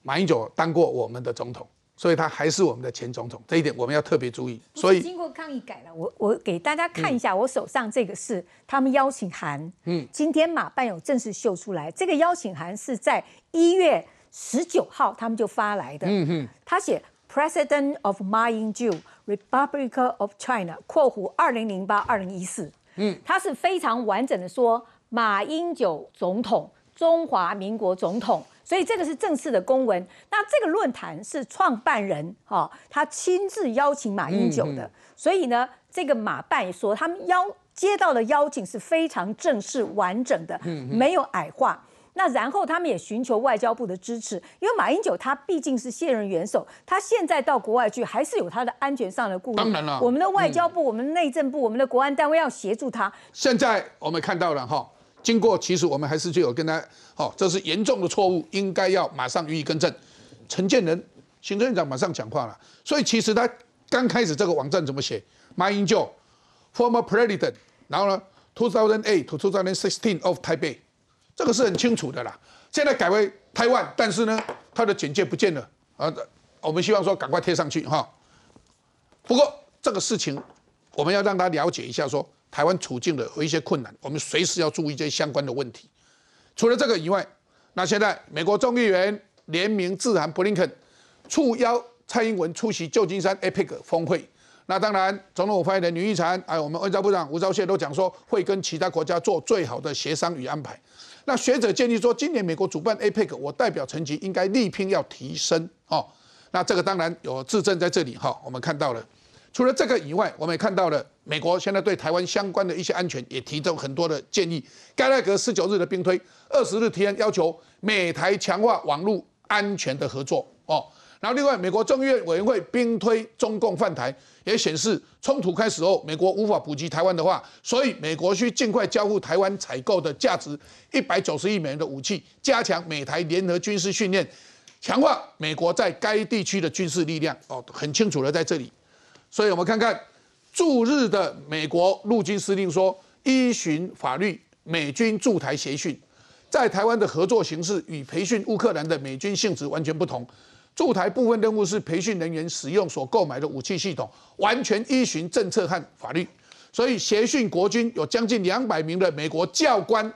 马英九当过我们的总统。所以他还是我们的前总统，这一点我们要特别注意。所以经过抗议改了，我我给大家看一下，我手上这个是他们邀请函。嗯，今天马办有正式秀出来，这个邀请函是在一月十九号他们就发来的。嗯哼，他写 President of Ma Ying-jeou Republic of China（ 括弧二零零八二零一四）。嗯，他是非常完整的说马英九总统，中华民国总统。所以这个是正式的公文。那这个论坛是创办人哈，他亲自邀请马英九的。所以呢，这个马办说，他们邀接到的邀请是非常正式完整的，没有矮化。那然后他们也寻求外交部的支持，因为马英九他毕竟是现任元首，他现在到国外去还是有他的安全上的顾虑。当然了，我们的外交部、我们的内政部、我们的国安单位要协助他。现在我们看到了哈。经过，其实我们还是就有跟他，哦，这是严重的错误，应该要马上予以更正。陈建仁行政院长马上讲话了，所以其实他刚开始这个网站怎么写？马英九，former president，然后呢，two thousand eight to two thousand sixteen of Taipei，这个是很清楚的啦。现在改为台湾，但是呢，他的简介不见了啊，我们希望说赶快贴上去哈。不过这个事情我们要让他了解一下，说台湾处境的有一些困难，我们随时要注意这些相关的问题。除了这个以外，那现在美国众议员联名致函布林肯，促邀蔡英文出席旧金山 APEC 峰会。那当然，总统府发言人吕玉婵，还有我们外交部长吴钊燮都讲说，会跟其他国家做最好的协商与安排。那学者建议说，今年美国主办 APEC，我代表层级应该力拼要提升哦。那这个当然有质证在这里哈，我们看到了。除了这个以外，我们也看到了美国现在对台湾相关的一些安全也提出很多的建议。盖莱格十九日的兵推，二十日提案要求美台强化网络安全的合作哦。然后另外，美国众议院委员会兵推中共犯台，也显示冲突开始后，美国无法补给台湾的话，所以美国需尽快交付台湾采购的价值一百九十亿美元的武器，加强美台联合军事训练，强化美国在该地区的军事力量哦，很清楚的在这里。所以我们看看驻日的美国陆军司令说，依循法律，美军驻台协训，在台湾的合作形式与培训乌克兰的美军性质完全不同。驻台部分任务是培训人员使用所购买的武器系统，完全依循政策和法律。所以协训国军有将近两百名的美国教官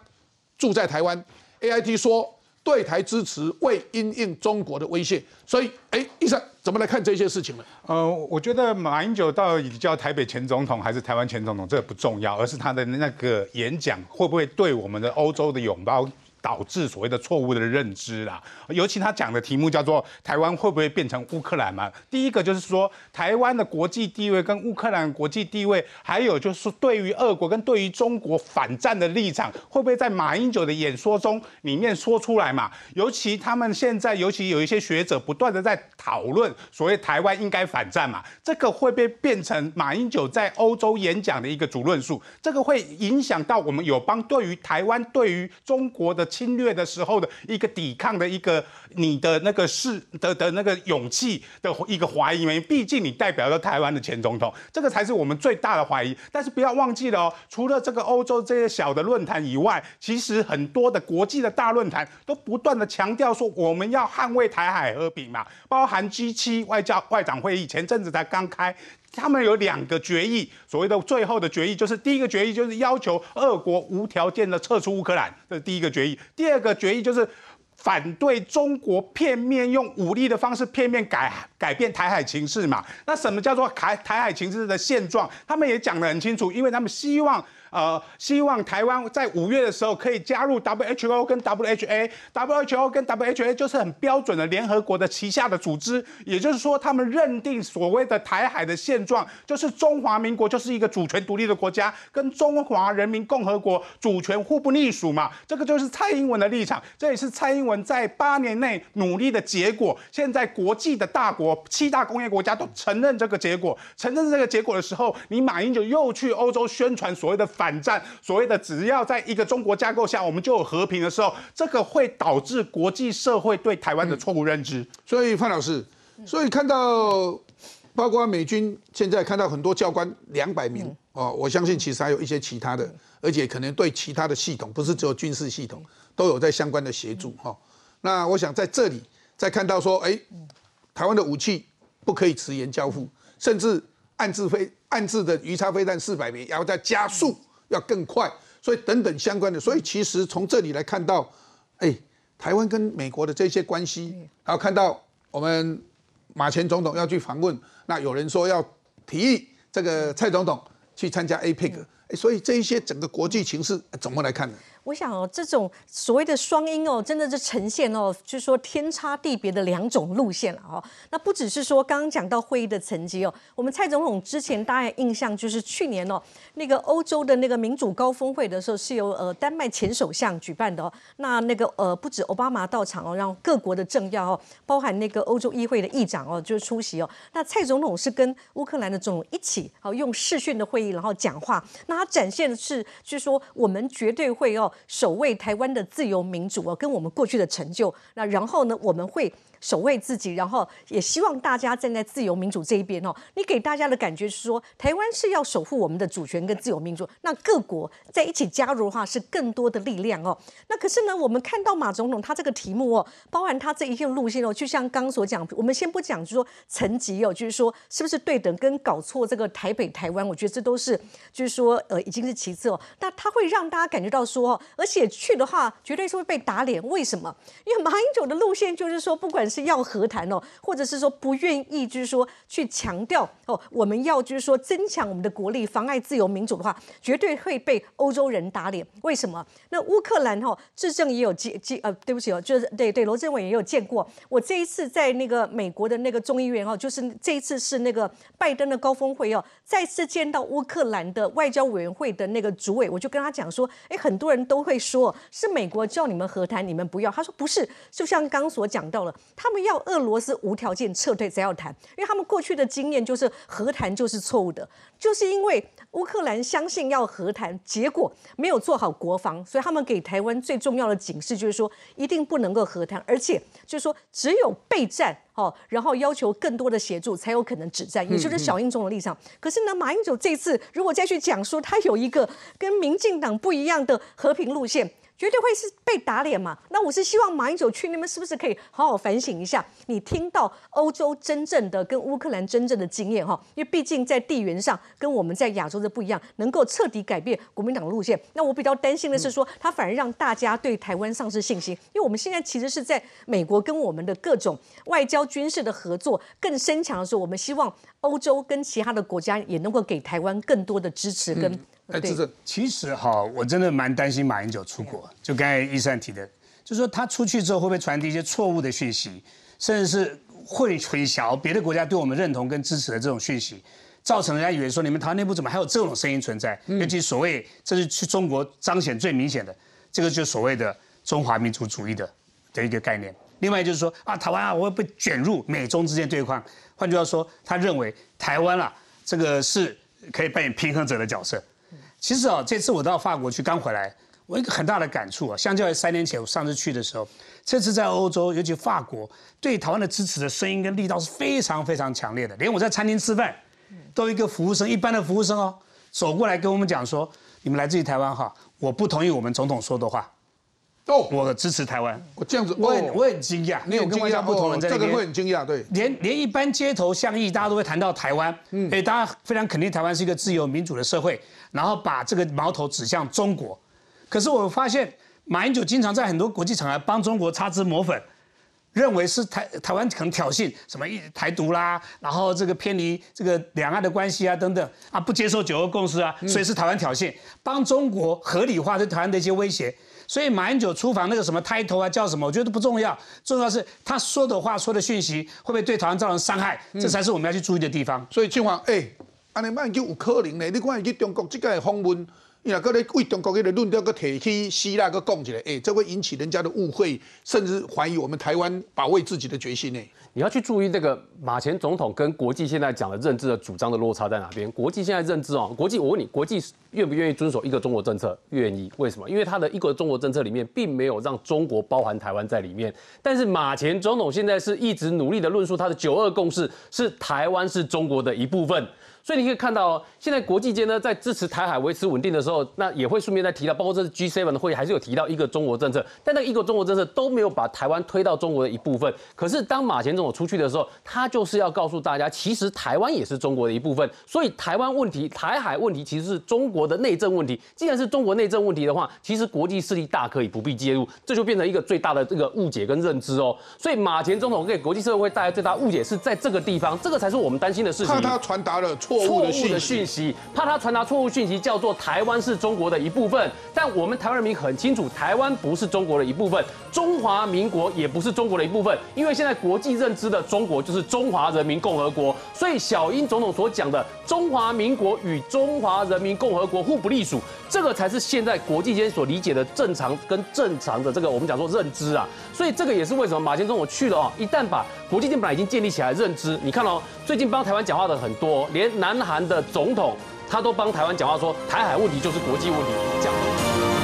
住在台湾。A I T 说。对台支持为因应中国的威胁，所以，哎，医生怎么来看这些事情呢？呃，我觉得马英九到底叫台北前总统还是台湾前总统，这个不重要，而是他的那个演讲会不会对我们的欧洲的拥抱。导致所谓的错误的认知啦，尤其他讲的题目叫做台湾会不会变成乌克兰嘛？第一个就是说台湾的国际地位跟乌克兰国际地位，还有就是对于俄国跟对于中国反战的立场，会不会在马英九的演说中里面说出来嘛？尤其他们现在，尤其有一些学者不断的在讨论所谓台湾应该反战嘛，这个会被变成马英九在欧洲演讲的一个主论述，这个会影响到我们友邦对于台湾对于中国的。侵略的时候的一个抵抗的一个你的那个是的的那个勇气的一个怀疑，因为毕竟你代表了台湾的前总统，这个才是我们最大的怀疑。但是不要忘记了哦，除了这个欧洲这些小的论坛以外，其实很多的国际的大论坛都不断的强调说我们要捍卫台海和平嘛，包含 G 七外交外长会议前阵子才刚开。他们有两个决议，所谓的最后的决议，就是第一个决议就是要求俄国无条件的撤出乌克兰，这是第一个决议；第二个决议就是反对中国片面用武力的方式片面改改变台海情势嘛。那什么叫做台台海情势的现状？他们也讲得很清楚，因为他们希望。呃，希望台湾在五月的时候可以加入 WHO 跟 WHA，WHO 跟 WHA 就是很标准的联合国的旗下的组织，也就是说，他们认定所谓的台海的现状，就是中华民国就是一个主权独立的国家，跟中华人民共和国主权互不隶属嘛，这个就是蔡英文的立场，这也是蔡英文在八年内努力的结果。现在国际的大国七大工业国家都承认这个结果，承认这个结果的时候，你马英九又去欧洲宣传所谓的。反战所谓的只要在一个中国架构下，我们就有和平的时候，这个会导致国际社会对台湾的错误认知。所以范老师，所以看到包括美军现在看到很多教官两百名哦，我相信其实还有一些其他的，而且可能对其他的系统，不是只有军事系统，都有在相关的协助哈。那我想在这里再看到说，哎，台湾的武器不可以迟延交付，甚至暗自飞暗自的鱼叉飞弹四百枚，然后再加速。要更快，所以等等相关的，所以其实从这里来看到，哎，台湾跟美国的这些关系，然后看到我们马前总统要去访问，那有人说要提议这个蔡总统去参加 APEC，哎，所以这一些整个国际情势怎么来看呢？我想哦，这种所谓的双鹰哦，真的是呈现哦，就是说天差地别的两种路线了哦。那不只是说刚刚讲到会议的层级哦，我们蔡总统之前大家印象就是去年哦，那个欧洲的那个民主高峰会的时候是由呃丹麦前首相举办的哦。那那个呃不止奥巴马到场哦，让各国的政要哦，包含那个欧洲议会的议长哦，就是出席哦。那蔡总统是跟乌克兰的总统一起哦，用视讯的会议然后讲话。那他展现的是，就是说我们绝对会哦。守卫台湾的自由民主哦，跟我们过去的成就。那然后呢，我们会。守卫自己，然后也希望大家站在自由民主这一边哦。你给大家的感觉是说，台湾是要守护我们的主权跟自由民主。那各国在一起加入的话，是更多的力量哦。那可是呢，我们看到马总统他这个题目哦，包含他这一线路线哦，就像刚所讲，我们先不讲，就是说层级哦，就是说是不是对等跟搞错这个台北台湾，我觉得这都是就是说呃已经是其次哦。那他会让大家感觉到说，而且去的话绝对是会被打脸。为什么？因为马英九的路线就是说，不管是要和谈哦，或者是说不愿意，就是说去强调哦，我们要就是说增强我们的国力，妨碍自由民主的话，绝对会被欧洲人打脸。为什么？那乌克兰哈，质证也有见见呃，对不起哦，就是对对，罗振伟也有见过。我这一次在那个美国的那个众议院哦，就是这一次是那个拜登的高峰会哦，再次见到乌克兰的外交委员会的那个主委，我就跟他讲说，哎，很多人都会说是美国叫你们和谈，你们不要。他说不是，就像刚所讲到了，他们要。俄罗斯无条件撤退才要谈，因为他们过去的经验就是和谈就是错误的，就是因为乌克兰相信要和谈，结果没有做好国防，所以他们给台湾最重要的警示就是说一定不能够和谈，而且就是说只有备战哦，然后要求更多的协助才有可能止战，也就是小英总的立场。可是呢，马英九这次如果再去讲说他有一个跟民进党不一样的和平路线。绝对会是被打脸嘛？那我是希望马英九去，那边是不是可以好好反省一下？你听到欧洲真正的跟乌克兰真正的经验哈？因为毕竟在地缘上跟我们在亚洲的不一样，能够彻底改变国民党路线。那我比较担心的是说，他反而让大家对台湾丧失信心。因为我们现在其实是在美国跟我们的各种外交军事的合作更深强的时候，我们希望欧洲跟其他的国家也能够给台湾更多的支持跟。哎，这个其实哈，我真的蛮担心马英九出国。就刚才医生提的，就说他出去之后会不会传递一些错误的讯息，甚至是会混淆别的国家对我们认同跟支持的这种讯息，造成人家以为说你们台湾内部怎么还有这种声音存在？尤其所谓这是去中国彰显最明显的，这个就是所谓的中华民族主义的的一个概念。另外就是说啊，台湾啊，我会被卷入美中之间对抗。换句话说，他认为台湾啊，这个是可以扮演平衡者的角色。其实啊，这次我到法国去刚回来，我一个很大的感触啊，相较于三年前我上次去的时候，这次在欧洲，尤其法国对台湾的支持的声音跟力道是非常非常强烈的。连我在餐厅吃饭，都一个服务生，一般的服务生哦，走过来跟我们讲说：“你们来自于台湾哈，我不同意我们总统说的话。”哦，我支持台湾。我这样子，我很我很惊讶，你有跟外交不同人在这边，这个会很惊讶，对。连连一般街头巷议，大家都会谈到台湾，嗯，哎，大家非常肯定台湾是一个自由民主的社会，然后把这个矛头指向中国。可是我发现马英九经常在很多国际场合帮中国擦脂抹粉，认为是台台湾可能挑衅什么一台独啦，然后这个偏离这个两岸的关系啊等等啊，不接受九二共识啊，所以是台湾挑衅，帮中国合理化对台湾的一些威胁。所以马英九出访那个什么抬头啊叫什么，我觉得不重要，重要是他说的话、说的讯息会不会对台湾造成伤害，这才是我们要去注意的地方。所以金华，哎，安尼马英九有可能呢？你看去中国这个访问。你若搁咧为中国迄个论调，搁提起希腊，搁讲起来，哎，这会引起人家的误会，甚至怀疑我们台湾保卫自己的决心呢。你要去注意这个马前总统跟国际现在讲的认知的主张的落差在哪边？国际现在认知哦，国际我问你，国际愿不愿意遵守一个中国政策？愿意，为什么？因为他的一个中国政策里面并没有让中国包含台湾在里面。但是马前总统现在是一直努力的论述他的九二共识，是台湾是中国的一部分。所以你可以看到，现在国际间呢，在支持台海维持稳定的时候，那也会顺便再提到，包括这次 G7 的会议，还是有提到一个中国政策。但那一个中国政策都没有把台湾推到中国的一部分。可是当马前总统出去的时候，他就是要告诉大家，其实台湾也是中国的一部分。所以台湾问题、台海问题其实是中国的内政问题。既然是中国内政问题的话，其实国际势力大可以不必介入，这就变成一个最大的这个误解跟认知哦。所以马前总统给国际社会带来最大误解是在这个地方，这个才是我们担心的事情。怕他传达了。错误的讯息，怕他传达错误讯息，叫做台湾是中国的一部分。但我们台湾人民很清楚，台湾不是中国的一部分，中华民国也不是中国的一部分。因为现在国际认知的中国就是中华人民共和国，所以小英总统所讲的中华民国与中华人民共和国互不隶属，这个才是现在国际间所理解的正常跟正常的这个我们讲说认知啊。所以这个也是为什么马先总统去了哦，一旦把国际间本来已经建立起来认知，你看哦，最近帮台湾讲话的很多，连。南韩的总统，他都帮台湾讲话，说台海问题就是国际问题，讲。